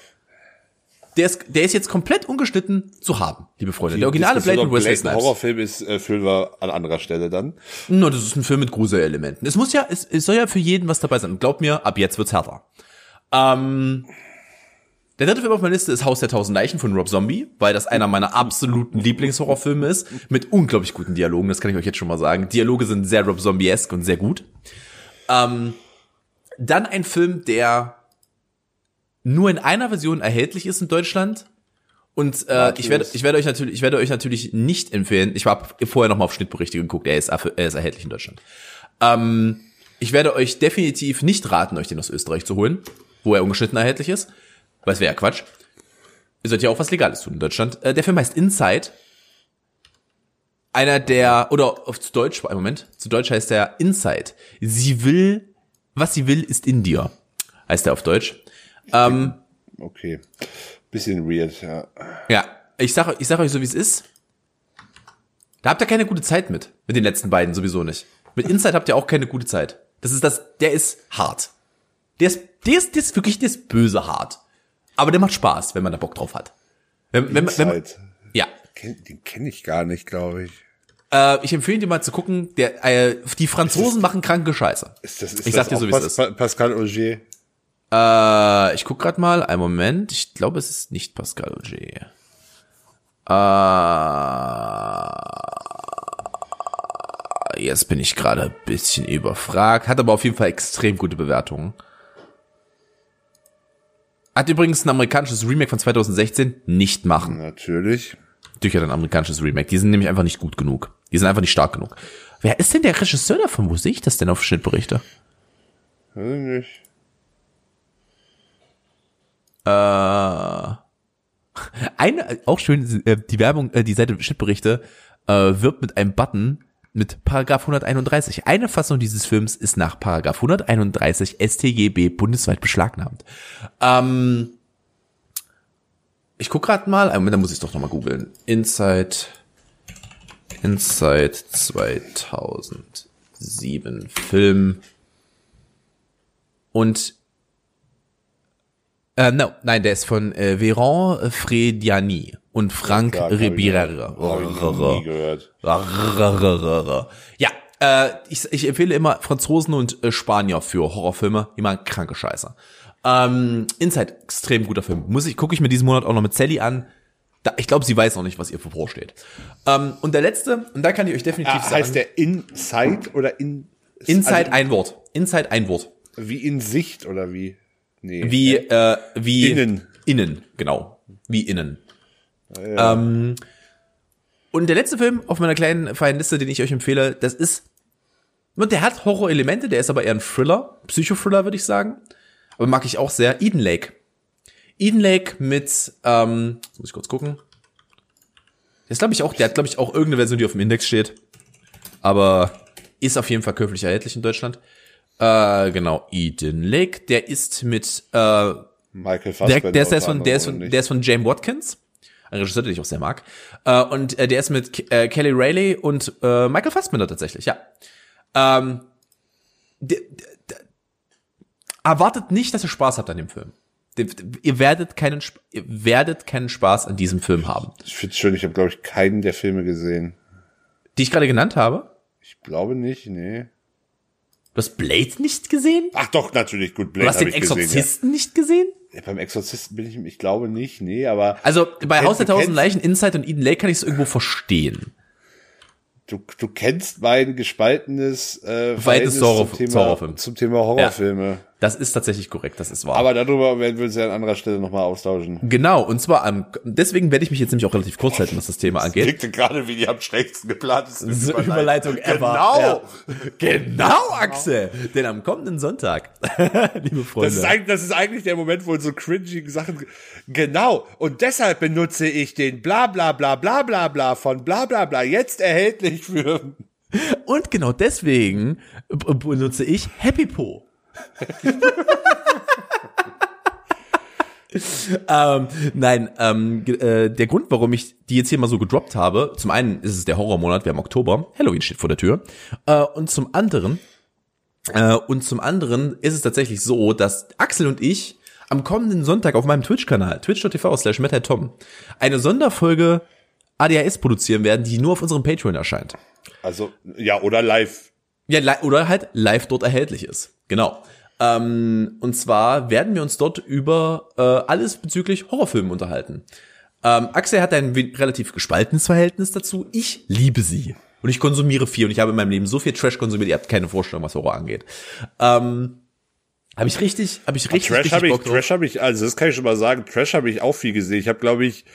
der ist, der ist jetzt komplett ungeschnitten zu haben, liebe Freunde. Der originale Blade mit Wesley Snipes. Horrorfilm ist, äh, füllen wir an anderer Stelle dann. No, das ist ein Film mit Gruselelementen. Es muss ja, es, es soll ja für jeden was dabei sein. Und glaub mir, ab jetzt wird's härter. Ähm, der dritte Film auf meiner Liste ist Haus der tausend Leichen von Rob Zombie, weil das einer meiner absoluten Lieblingshorrorfilme ist, mit unglaublich guten Dialogen, das kann ich euch jetzt schon mal sagen. Dialoge sind sehr Rob Zombie-esque und sehr gut. Ähm, dann ein Film, der nur in einer Version erhältlich ist in Deutschland. Und äh, ich werde, ich werde euch natürlich, ich werde euch natürlich nicht empfehlen. Ich habe vorher noch mal auf Schnittberichte geguckt. Er ist, er ist erhältlich in Deutschland. Ähm, ich werde euch definitiv nicht raten, euch den aus Österreich zu holen, wo er ungeschnitten erhältlich ist. Weil es wäre ja Quatsch. Ihr sollt ja auch was Legales tun in Deutschland. Äh, der Film heißt Inside. Einer der, oder auf zu Deutsch, einen Moment, zu Deutsch heißt der Inside. Sie will, was sie will, ist in dir. Heißt er auf Deutsch. Ähm, Okay. Bisschen weird, ja. ja, ich sag, ich sag euch so, wie es ist. Da habt ihr keine gute Zeit mit. Mit den letzten beiden sowieso nicht. Mit Inside habt ihr auch keine gute Zeit. Das ist das, der ist hart. Der ist, der ist, der ist wirklich, der ist böse hart. Aber der macht Spaß, wenn man da Bock drauf hat. Wenn, wenn, wenn, wenn, ja. Den kenne ich gar nicht, glaube ich. Äh, ich empfehle dir mal zu gucken, der, äh, die Franzosen machen kranke Scheiße. Ist das, ist Ich das sag dir auch so, wie es ist. Pa- Pascal Auger. Äh, ich guck grad mal, einen Moment. Ich glaube, es ist nicht Pascal Auger. Äh, jetzt bin ich gerade ein bisschen überfragt. Hat aber auf jeden Fall extrem gute Bewertungen. Hat übrigens ein amerikanisches Remake von 2016 nicht machen. Natürlich. Natürlich hat ein amerikanisches Remake. Die sind nämlich einfach nicht gut genug. Die sind einfach nicht stark genug. Wer ist denn der Regisseur davon? Wo sehe ich das denn auf Schnittberichte? Weiß ich nicht. Äh, (laughs) eine, auch schön, äh, die Werbung, äh, die Seite Schnittberichte äh, wirbt mit einem Button mit Paragraph 131. Eine Fassung dieses Films ist nach Paragraph 131 StGB bundesweit beschlagnahmt. Ähm, ich guck grad mal, Moment, da muss ich doch noch mal googeln. Inside, Inside 2007 Film und äh, no, nein, der ist von äh, Véran Frediani und Frank Ja, Ribera. Ja, äh, ich, ich empfehle immer Franzosen und äh, Spanier für Horrorfilme. Machen kranke Scheiße. Ähm, Inside, extrem guter Film. Muss ich, gucke ich mir diesen Monat auch noch mit Sally an. Da, ich glaube, sie weiß noch nicht, was ihr vorsteht. Ähm, und der letzte, und da kann ich euch definitiv Ah, sagen, heißt der Inside oder in Inside also ein Wort. Inside ein Wort. wie in Sicht oder wie? Nee. Wie, äh, wie Innen. Innen, genau. Wie innen. Ähm, und der letzte Film auf meiner kleinen feinen Liste, den ich euch empfehle, das ist. und Der hat Horror-Elemente, der ist aber eher ein Thriller, Psychothriller, würde ich sagen. Aber mag ich auch sehr. Eden Lake. Eden Lake mit, ähm, muss ich kurz gucken. Der ist, glaube ich, auch, der hat, glaube ich, auch irgendeine Version, die auf dem Index steht. Aber ist auf jeden Fall käuflich erhältlich in Deutschland. Äh, genau, Eden Lake. Der ist mit, äh, Michael der, Fassbender. der, ist, der, ist von, der, ist von, der ist von James Watkins, ein Regisseur, den ich auch sehr mag. Äh, und äh, der ist mit äh, Kelly Rayleigh und äh, Michael Fassbender tatsächlich, ja. Ähm, der, der, der, erwartet nicht, dass ihr Spaß habt an dem Film. Der- Ihr werdet keinen, ihr werdet keinen Spaß an diesem Film haben. Ich find's schön, ich habe glaube ich keinen der Filme gesehen. Die ich gerade genannt habe. Ich glaube nicht, nee. Du hast Blade nicht gesehen? Ach doch, natürlich, gut, Du Blade hast habe den ich gesehen. Exorzisten nicht gesehen? Ja. Ja, beim Exorzisten bin ich, ich glaube nicht, nee, aber Also bei Haus der du Tausend Leichen, Inside und Eden Lake kann ich es irgendwo verstehen. du, du kennst mein gespaltenes äh, Verhältnis zum Thema, zum Thema Horrorfilme. Das ist tatsächlich korrekt, das ist wahr. Aber darüber werden wir uns ja an anderer Stelle nochmal austauschen. Genau, und zwar am, deswegen werde ich mich jetzt nämlich auch relativ kurz halten, was das Thema angeht. Wirkte gerade wie die am schlechtesten geplantesten So Überleitung ever. Genau. Ja. Genau, Axel. Denn am kommenden Sonntag, (laughs) liebe Freunde. Das ist, eigentlich, das ist eigentlich der Moment, wo so cringy Sachen. Genau. Und deshalb benutze ich den bla bla bla bla bla bla von bla bla bla jetzt erhältlich für. und genau deswegen benutze ich Happy Po. Ähm, nein, ähm, äh, der Grund, warum ich die jetzt hier mal so gedroppt habe, zum einen ist es der Horrormonat, wir haben Oktober, Halloween steht vor der Tür, äh, und zum anderen, äh, und zum anderen ist es tatsächlich so, dass Axel und ich am kommenden Sonntag auf meinem Twitch-Kanal, twitch.tv slash Tom, eine Sonderfolge ADHS produzieren werden, die nur auf unserem Patreon erscheint. Also, ja, oder live. Ja, li oder halt live dort erhältlich ist. Genau. Ähm, und zwar werden wir uns dort über äh, alles bezüglich Horrorfilmen unterhalten. Ähm, Axel hat ein relativ gespaltenes Verhältnis dazu. Ich liebe sie. Und ich konsumiere viel und ich habe in meinem Leben so viel Trash konsumiert, ihr habt keine Vorstellung, was Horror angeht. Ähm, habe ich richtig, habe ich richtig, Trash richtig habe ich. Trash habe ich, also das kann ich schon mal sagen, Trash habe ich auch viel gesehen. Ich habe, glaube ich,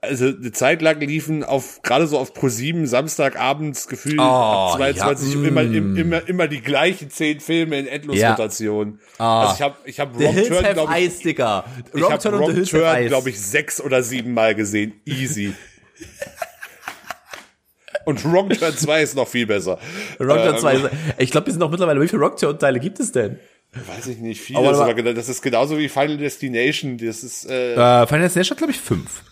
also eine Zeit lang liefen auf gerade so auf Pro7 Samstagabends gefühlt Oh, ab 22 ja, immer, mm. immer immer die gleichen zehn Filme in Endlosrotation. Ah. Also ich habe ich habe Hills Turn glaube ich, ich Wrong habe Turn glaube ich sechs oder sieben Mal gesehen. Easy. Und Wrong Turn 2 ist noch viel besser. Wrong Turn Ähm, 2. ist- Ich glaube, die sind noch mittlerweile, wie viele Wrong Turn Teile gibt es denn? Weiß ich nicht, viel. Aber Aber, das ist genauso wie Final Destination. Das ist äh, Äh, Final Destination hat, glaube ich, fünf.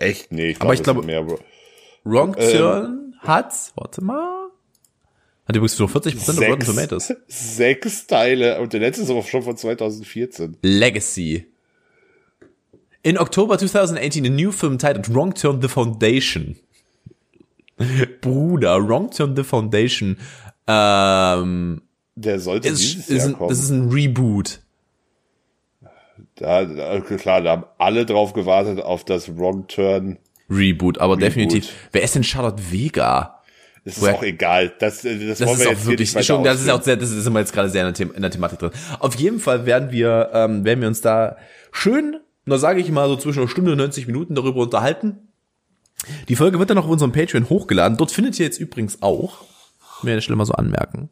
Echt nee. Ich aber ich glaube- mehr, Bro. Wrong Ähm, Turn hat, warte mal, hat übrigens nur 40% auf Rotten Tomatoes. (laughs) sechs Teile und der letzte ist aber schon von 2014. Legacy. In Oktober 2018 a new film titled Wrong Turn The Foundation. (laughs) Bruder, Wrong Turn The Foundation. Ähm, Der sollte ist, dieses ist Jahr ein, kommen. das ist ein Reboot. Da, da, klar, da haben alle drauf gewartet auf das Wrong Turn. Reboot, aber definitiv. Wer ist denn Charlotte Vega? Das ist Woher- auch egal. Das, das, Das wollen ist wir auch wirklich schon, das ist auch sehr, das ist immer jetzt gerade sehr in der, The in der Thematik drin. Auf jeden Fall werden wir, ähm, werden wir uns da schön, nur sage ich mal so zwischen einer Stunde und 90 Minuten darüber unterhalten. Die Folge wird dann auch auf unserem Patreon hochgeladen. Dort findet ihr jetzt übrigens auch, an der Stelle mal so anmerken,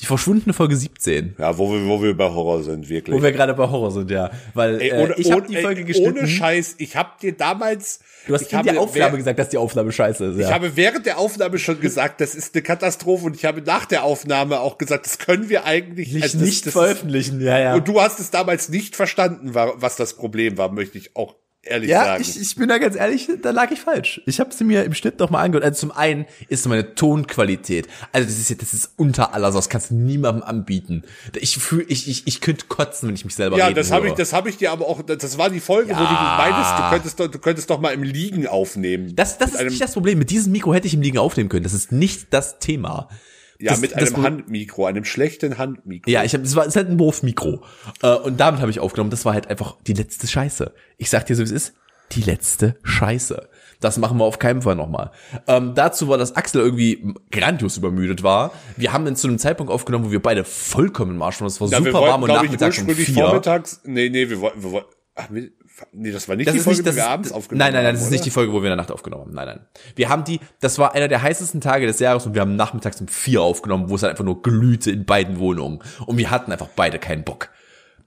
die verschwundene Folge 17. Ja, wo wir, wo wir bei Horror sind, wirklich. Wo wir gerade bei Horror sind, ja. Weil Ey, äh, ohne, ich habe die Folge geschnitten. Ohne Scheiß, ich hab dir damals. du hast ich in der habe, Aufnahme wer- gesagt, dass die Aufnahme scheiße ist. Ja. Ich habe während der Aufnahme schon gesagt, das ist eine Katastrophe und ich habe nach der Aufnahme auch gesagt, das können wir eigentlich nicht, also das, nicht das veröffentlichen, ja, ja. Und du hast es damals nicht verstanden, wa- was das Problem war, möchte ich auch ehrlich Ja, sagen. ich, ich bin da ganz ehrlich, da lag ich falsch. Ich habe sie mir im Schnitt noch mal angehört. Also zum einen ist meine Tonqualität, also das ist ja- das ist unter aller Sau, das kannst du niemandem anbieten. Ich fühl, ich ich ich könnte kotzen, wenn ich mich selber ja, das habe ich, das habe ich dir aber auch. Das war die Folge, wo du Ja. meintest, du könntest, doch, du könntest doch mal im Liegen aufnehmen. Das, das ist nicht das Problem. Mit diesem Mikro hätte ich im Liegen aufnehmen können. Das ist nicht das Thema. Ja, das- mit das einem Pro- Handmikro, einem schlechten Handmikro. Ja, ich habe, es war, es ist halt ein Wurfmikro. Äh, und damit habe ich aufgenommen. Das war halt einfach die letzte Scheiße. Ich sag dir so, wie es ist. Die letzte Scheiße. Das machen wir auf keinen Fall nochmal. Ähm, dazu war, dass Axel irgendwie grandios übermüdet war. Wir haben ihn zu einem Zeitpunkt aufgenommen, wo wir beide vollkommen im Arsch waren. Es war Ja, super wir warm wollten, und glaube ich, nachmittags um vier. vormittags. Nee, nee, wir wollten, wir wollten. Ach, wir- nee, das war nicht Das die ist Folge, nicht, die wir ist, abends aufgenommen nein, nein, nein, haben. das ist oder? nicht die Folge, wo wir in der Nacht aufgenommen haben. Nein, nein. Wir haben die, das war einer der heißesten Tage des Jahres und wir haben nachmittags um vier aufgenommen, wo es halt einfach nur glühte in beiden Wohnungen. Und wir hatten einfach beide keinen Bock.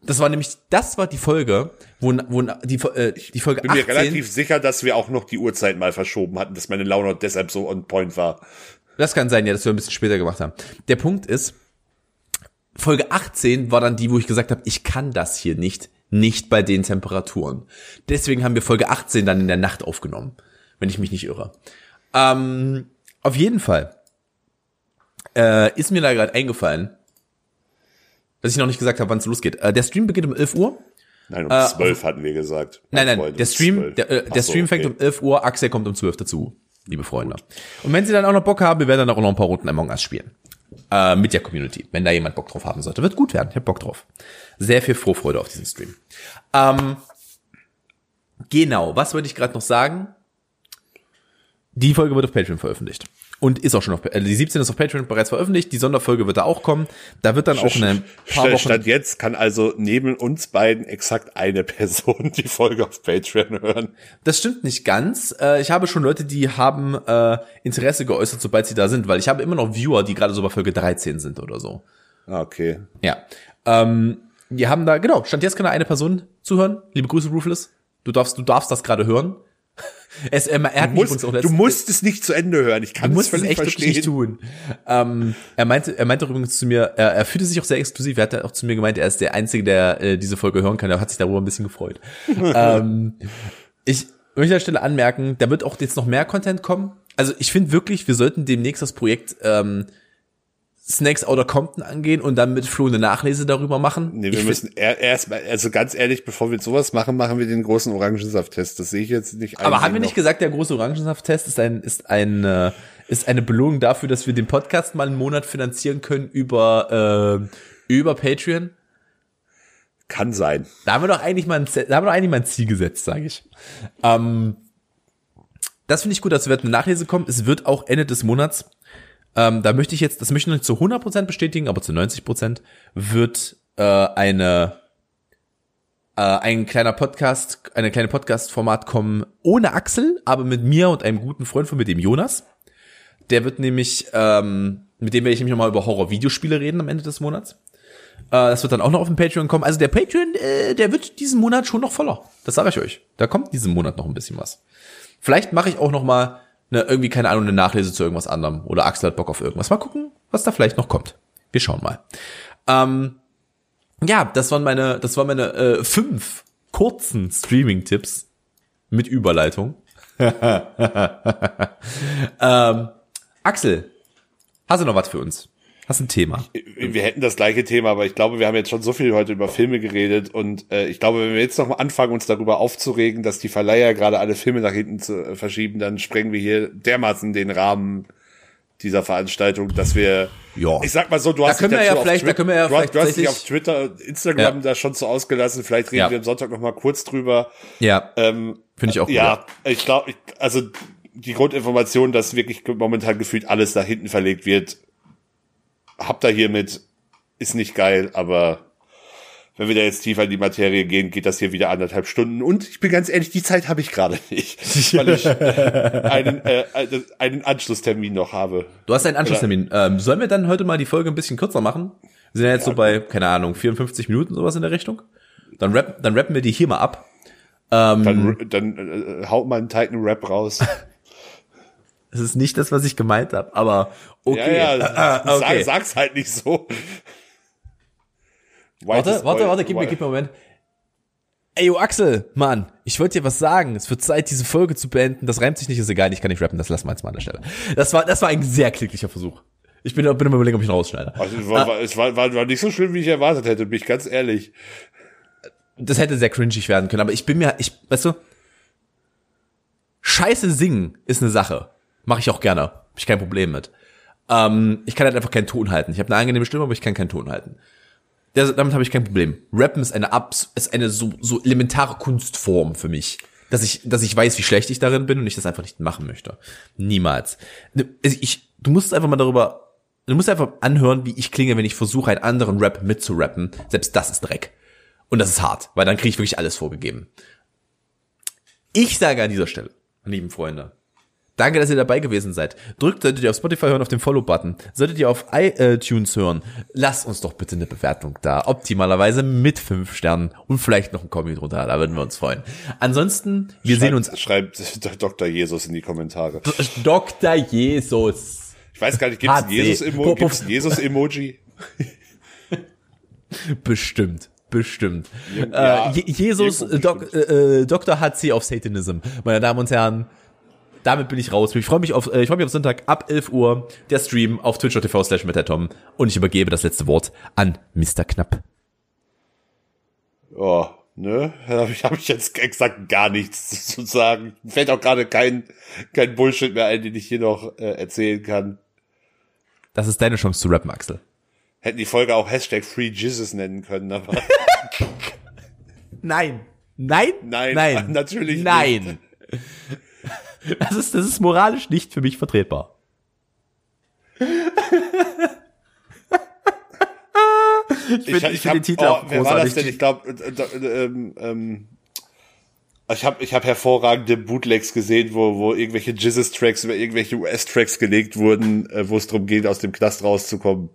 Das war nämlich, das war die Folge, wo, wo die, äh, die Folge bin mir 18, relativ sicher, dass wir auch noch die Uhrzeit mal verschoben hatten, dass meine Laune deshalb so on point war. das kann sein, ja, dass wir ein bisschen später gemacht haben. Der Punkt ist, Folge 18 war dann die, wo ich gesagt habe, ich kann das hier nicht, nicht bei den Temperaturen. Deswegen haben wir Folge 18 dann in der Nacht aufgenommen, wenn ich mich nicht irre. Ähm, auf jeden Fall äh, ist mir da gerade eingefallen, dass ich noch nicht gesagt habe, wann es losgeht. Äh, der Stream beginnt um 11 Uhr. Nein, um Äh, zwölf hatten wir gesagt. Nein, nein, Freunde, der Stream, 12. der, äh, der so, Stream fängt okay. um 11 Uhr, Axel kommt um 12 dazu, liebe Freunde. Und wenn Sie dann auch noch Bock haben, wir werden dann auch noch ein paar Runden Among Us spielen. Äh, mit der Community, wenn da jemand Bock drauf haben sollte. Wird gut werden, ich hab Bock drauf. Sehr viel Vorfreude auf diesen Stream. Ähm, genau, was wollte ich gerade noch sagen? Die Folge wird auf Patreon veröffentlicht. Und ist auch schon auf, äh, die 17 ist auf Patreon bereits veröffentlicht, die Sonderfolge wird da auch kommen. Da wird dann auch in ein paar Wochen Stand jetzt kann also neben uns beiden exakt eine (laughs) Person die Folge auf Patreon hören. Das stimmt nicht ganz. Äh, ich habe schon Leute, die haben äh, Interesse geäußert, sobald sie da sind, weil ich habe immer noch Viewer, die gerade so bei Folge 13 sind oder so. Ah, Okay. Ja. Ähm, wir haben da, genau, stand jetzt kann da eine Person zuhören. Liebe Grüße, Ruthless. Du darfst, du darfst das gerade hören. Es, er, er hat Du musst, auch du musst es nicht zu Ende hören. Ich kann Du es musst es echt verstehen. nicht tun. Ähm, er meinte, er meinte übrigens zu mir, er, er fühlte sich auch sehr exklusiv. Er hat auch zu mir gemeint, er ist der Einzige, der äh, diese Folge hören kann. Er hat sich darüber ein bisschen gefreut. (laughs) ähm, ich möchte an der Stelle anmerken, da wird auch jetzt noch mehr Content kommen. Also ich finde wirklich, wir sollten demnächst das Projekt ähm, Snakes Outer Compton angehen und dann mit Flo eine Nachlese darüber machen? Nee, wir Ich müssen erstmal, also ganz ehrlich, bevor wir sowas machen, machen wir den großen Orangensafttest. Das sehe ich jetzt nicht. Aber haben wir nicht gesagt, der große Orangensaft-Test ist ein, ist ein, äh, ist eine Belohnung dafür, dass wir den Podcast mal einen Monat finanzieren können über, äh, über Patreon? Kann sein. Da haben wir doch eigentlich mal ein, da haben wir doch eigentlich mal ein Ziel gesetzt, sage ich. Ähm, das finde ich gut, dass wir eine Nachlese kommen. Es wird auch Ende des Monats. Ähm, da möchte ich jetzt, das möchte ich noch nicht zu 100% bestätigen, aber zu 90% wird äh, eine äh, ein kleiner Podcast, eine kleine Podcast-Format kommen ohne Axel, aber mit mir und einem guten Freund von mir, dem Jonas. Der wird nämlich, ähm, mit dem werde ich nämlich nochmal über Horror-Videospiele reden am Ende des Monats. Äh, das wird dann auch noch auf den Patreon kommen. Also der Patreon, äh, der wird diesen Monat schon noch voller. Das sage ich euch. Da kommt diesen Monat noch ein bisschen was. Vielleicht mache ich auch noch mal eine, irgendwie, keine Ahnung, eine Nachlese zu irgendwas anderem. Oder Axel hat Bock auf irgendwas. Mal gucken, was da vielleicht noch kommt. Wir schauen mal. Ähm, ja, das waren meine, das waren meine äh, fünf kurzen Streaming-Tipps mit Überleitung. (laughs) ähm, Axel, hast du noch was für uns? Hast ein Thema? Wir hätten das gleiche Thema, aber ich glaube, wir haben jetzt schon so viel heute über Filme geredet und äh, ich glaube, wenn wir jetzt noch mal anfangen, uns darüber aufzuregen, dass die Verleiher gerade alle Filme nach hinten zu, äh, verschieben, dann sprengen wir hier dermaßen den Rahmen dieser Veranstaltung, dass wir, Ja. ich sag mal so, du hast können dich wir ja da können wir du, hast- vielleicht du hast dich auf Twitter, und Instagram Ja. da schon so ausgelassen. Vielleicht reden Ja. wir am Sonntag noch mal kurz drüber. Ja, Ähm, finde ich auch gut. ja, ich glaube, also die Grundinformation, dass wirklich momentan gefühlt alles nach hinten verlegt wird, habt ihr hiermit, ist nicht geil, aber wenn wir da jetzt tiefer in die Materie gehen, geht das hier wieder anderthalb Stunden. Und ich bin ganz ehrlich, die Zeit habe ich gerade nicht, (laughs) weil ich einen, äh, einen Anschlusstermin noch habe. Du hast einen Anschlusstermin. Ähm, sollen wir dann heute mal die Folge ein bisschen kürzer machen? Wir sind ja jetzt so bei, keine Ahnung, 54 Minuten sowas in der Richtung. Dann, rap, dann rappen wir die hier mal ab. Ähm, Dann, dann äh, haut mal einen Titan Rap raus. (laughs) das ist nicht das, was ich gemeint habe, aber okay. Ja, ja, (laughs) Ah, okay. sag, sag's halt nicht so. Warte, Whitest warte, boy- warte, gib mir, gib mir einen Moment. Ey, yo, Axel, Mann, ich wollte dir was sagen. Es wird Zeit, diese Folge zu beenden. Das reimt sich nicht, ist egal, ich kann nicht rappen, das lassen wir jetzt mal an der Stelle. Das war, das war ein sehr kläglicher Versuch. Ich bin, bin immer überlegen, ob ich ihn rausschneide. Also, es war, war, es war, war, war nicht so schlimm, wie ich erwartet hätte, bin ich ganz ehrlich. das hätte sehr cringig werden können, aber ich bin mir, ich, weißt du, Scheiße singen ist eine Sache. Mache ich auch gerne. Hab ich kein Problem mit. Ähm, ich kann halt einfach keinen Ton halten. Ich habe eine angenehme Stimme, aber ich kann keinen Ton halten. Das, damit habe ich kein Problem. Rappen ist eine abs ist eine so, so elementare Kunstform für mich. Dass ich, dass ich weiß, wie schlecht ich darin bin und ich das einfach nicht machen möchte. Niemals. Ich, du musst einfach mal darüber, du musst einfach anhören, wie ich klinge, wenn ich versuche, einen anderen Rap mitzurappen. Selbst das ist Dreck. Und das ist hart, weil dann kriege ich wirklich alles vorgegeben. Ich sage an dieser Stelle, lieben Freunde, danke, dass ihr dabei gewesen seid. Drückt, solltet ihr auf Spotify hören, auf den Follow-Button. Solltet ihr auf iTunes hören, lasst uns doch bitte eine Bewertung da. Optimalerweise mit fünf Sternen und vielleicht noch ein Kommi drunter, da würden wir uns freuen. Ansonsten, wir sehen uns. Schreibt (laughs) Dr. Jesus in die Kommentare. Dr. Jesus. Ich weiß gar nicht, gibt's ein. Jesus-Emoji? Gibt's ein Jesus-Emoji? (laughs) Bestimmt. Bestimmt. Ja, äh, Je Jesus, Doc, äh, äh, Dr. HC auf Satanism. Meine Damen und Herren, damit bin ich raus. Ich freue mich auf, äh, ich freue mich auf Sonntag ab 11 Uhr, der Stream auf twitch.tv slash mit der Tom. Und ich übergebe das letzte Wort an Mr. Knapp. Oh, ne? Da habe ich, hab ich jetzt exakt gar nichts (laughs) zu sagen. Fällt auch gerade kein, kein Bullshit mehr ein, den ich hier noch äh, erzählen kann. Das ist deine Chance zu rappen, Axel. Hätten die Folge auch Hashtag Free Jesus nennen können, aber (laughs) (laughs) Nein. Nein? Nein, Nein. natürlich nicht. (laughs) Das ist, das ist moralisch nicht für mich vertretbar. (laughs) ich ich, finde ich find hab, den Titel oh, wer war das denn? Ich glaube, äh, äh, ähm, ähm, ich habe ich hab hervorragende Bootlegs gesehen, wo, wo irgendwelche Jesus-Tracks über irgendwelche US-Tracks gelegt wurden, äh, wo es darum geht, aus dem Knast rauszukommen.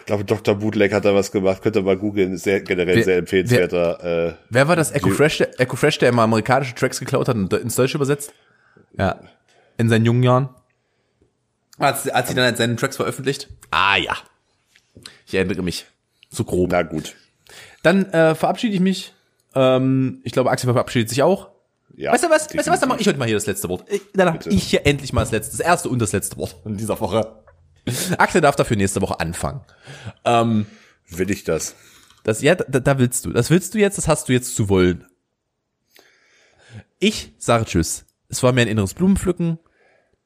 Ich glaube, Dr. Bootleg hat da was gemacht. Könnt ihr mal googeln. Ist Sehr, generell Wer- sehr empfehlenswerter. Äh, Wer war das? Echo Fresh, der, Echo Fresh, der immer amerikanische Tracks geklaut hat und ins Deutsche übersetzt? Ja. In seinen jungen Jahren. Hat, sie- hat sie dann seine Tracks veröffentlicht? Ah ja. Ich erinnere mich. So grob. na gut. Dann äh, verabschiede ich mich. Ähm, ich glaube, Axel verabschiedet sich auch. Ja, weißt du was? Weißt du was? Dann definitiv. mache ich heute mal hier das letzte Wort. Ich, dann habe Bitte. ich hier endlich mal das letzte, das erste und das letzte Wort in dieser Woche. Akte darf dafür nächste Woche anfangen. Ähm, Will ich das? das, ja, da, da willst du. Das willst du jetzt, das hast du jetzt zu wollen. Ich sage Tschüss. Es war mir ein inneres Blumenpflücken.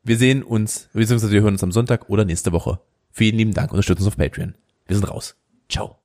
Wir sehen uns, beziehungsweise wir hören uns am Sonntag oder nächste Woche. Vielen lieben Dank. Unterstützt uns auf Patreon. Wir sind raus. Ciao.